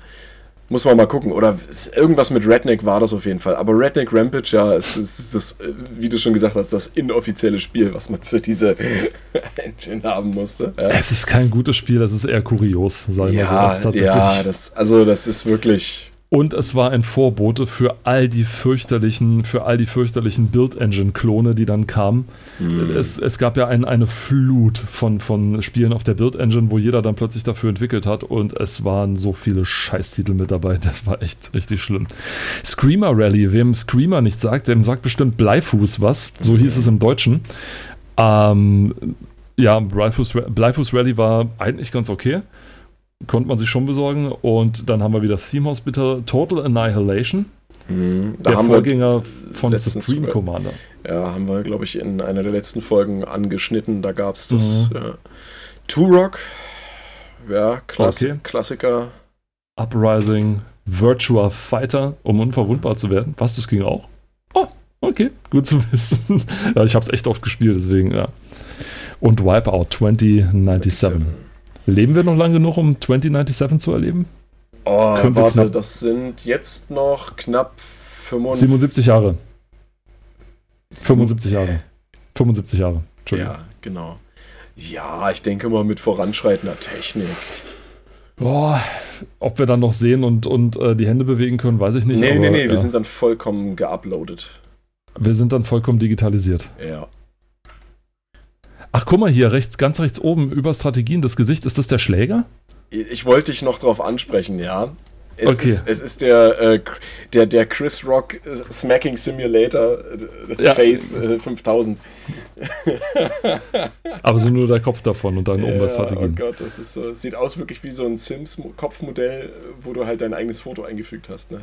Muss man mal gucken. Oder irgendwas mit Redneck war das auf jeden Fall. Aber Redneck Rampage, ja, ist, ist das, wie du schon gesagt hast, das inoffizielle Spiel, was man für diese Engine haben musste. Ja. Es ist kein gutes Spiel, das ist eher kurios, sagen wir ja, so. Ja, das, also das ist wirklich und es war ein Vorbote für all die fürchterlichen, für all die fürchterlichen Build-Engine-Klone, die dann kamen. Mhm. Es, es, gab ja ein, eine Flut von, von Spielen auf der Build-Engine, wo jeder dann plötzlich dafür entwickelt hat und es waren so viele Scheißtitel mit dabei. Das war echt richtig schlimm. Screamer Rally, wem Screamer nicht sagt, dem sagt bestimmt Bleifuß was. So mhm. hieß es im Deutschen. Ähm, ja, Bleifuß, Bleifuß Rally war eigentlich ganz okay konnte man sich schon besorgen. Und dann haben wir wieder Theme Hospital Total Annihilation. Mhm, der Vorgänger von Supreme Commander. Ja, haben wir, glaube ich, in einer der letzten Folgen angeschnitten. Da gab es das mhm. ja. Turok. Ja, Klass okay. Klassiker. Uprising, Virtua Fighter, um unverwundbar zu werden. Was, das ging auch? Oh, okay, gut zu wissen. ich habe es echt oft gespielt, deswegen, ja. Und Wipeout 2097. Leben wir noch lange genug, um 2097 zu erleben? Oh, Könnte warte, das sind jetzt noch knapp 75 77 Jahre. 75 Jahre. 75 Jahre. Entschuldigung. Ja, genau. Ja, ich denke mal mit voranschreitender Technik. Boah, ob wir dann noch sehen und, und äh, die Hände bewegen können, weiß ich nicht. Nee, aber, nee, nee, ja. wir sind dann vollkommen geuploadet. Wir sind dann vollkommen digitalisiert. Ja. Ach, guck mal hier, rechts, ganz rechts oben über Strategien, das Gesicht, ist das der Schläger? Ich wollte dich noch drauf ansprechen, ja. Es, okay. ist, es ist der, äh, der, der Chris Rock äh, Smacking Simulator äh, ja. Face äh, 5000. Aber so nur der Kopf davon und dann oben bei Strategien. Oh Gott, das ist so, sieht aus wirklich wie so ein Sims-Kopfmodell, wo du halt dein eigenes Foto eingefügt hast, ne?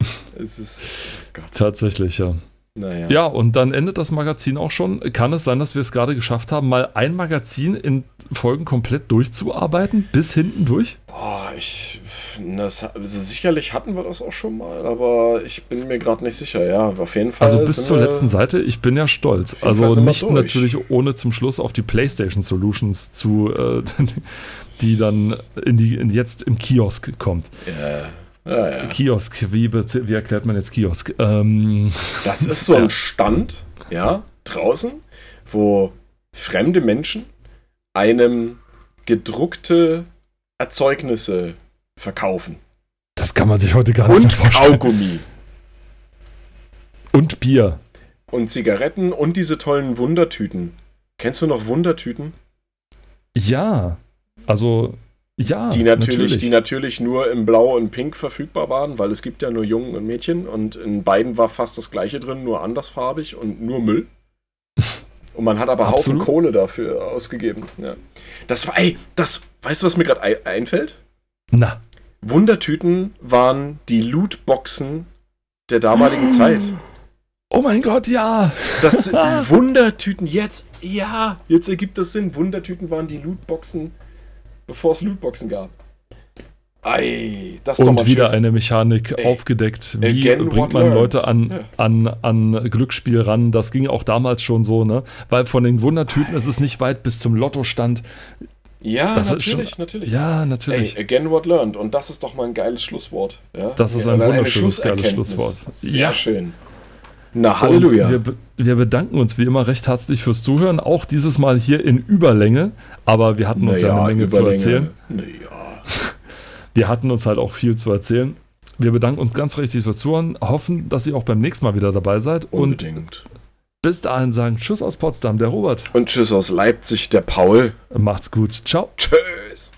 Es ist. Oh Tatsächlich, ja. Naja. Ja, und dann endet das Magazin auch schon. Kann es sein, dass wir es gerade geschafft haben, mal ein Magazin in Folgen komplett durchzuarbeiten, bis hinten durch? Boah, ich. Das, also sicherlich hatten wir das auch schon mal, aber ich bin mir gerade nicht sicher. Ja, auf jeden Fall. Also bis zur letzten Seite, ich bin ja stolz. Also nicht natürlich ohne zum Schluss auf die PlayStation Solutions zu, äh, die dann in die, in jetzt im Kiosk kommt. Ja. Ja, ja. Kiosk, wie, wie, erklärt man jetzt Kiosk? Ähm, das ist so ein Stand, ja, draußen, wo fremde Menschen einem gedruckte Erzeugnisse verkaufen. Das kann man sich heute gar nicht und vorstellen. Und Kaugummi. Und Bier. Und Zigaretten und diese tollen Wundertüten. Kennst du noch Wundertüten? Ja. Also ja, die natürlich, natürlich, die natürlich nur im Blau und Pink verfügbar waren, weil es gibt ja nur Jungen und Mädchen und in beiden war fast das gleiche drin, nur andersfarbig und nur Müll. Und man hat aber Absolut. Haufen Kohle dafür ausgegeben. Ja. Das war, ey, das, weißt du, was mir gerade einfällt? Na. Wundertüten waren die Lootboxen der damaligen oh. Zeit. Oh mein Gott, ja. Das sind Wundertüten jetzt, ja, jetzt ergibt das Sinn. Wundertüten waren die Lootboxen bevor es Lootboxen gab. Ei, das ist Und wieder schön. eine Mechanik Ey, aufgedeckt. Wie bringt man Leute an, ja. an, an Glücksspiel ran? Das ging auch damals schon so, ne? Weil von den Wundertüten Ei. ist es nicht weit bis zum Lottostand. Ja, das natürlich, schon, natürlich. Ja, natürlich. Ey, again what learned. Und das ist doch mal ein geiles Schlusswort. Ja? Das ist ein ja, wunderschönes, geiles Schlusswort. Sehr ja. schön. Na, Halleluja. Und wir, wir bedanken uns wie immer recht herzlich fürs Zuhören. Auch dieses Mal hier in Überlänge. Aber wir hatten uns ja eine Menge zu erzählen. Naja. Wir hatten uns halt auch viel zu erzählen. Wir bedanken uns ganz richtig fürs Zuhören. Hoffen, dass ihr auch beim nächsten Mal wieder dabei seid. Und Unbedingt. bis dahin sagen Tschüss aus Potsdam, der Robert. Und tschüss aus Leipzig, der Paul. Macht's gut. Ciao. Tschüss.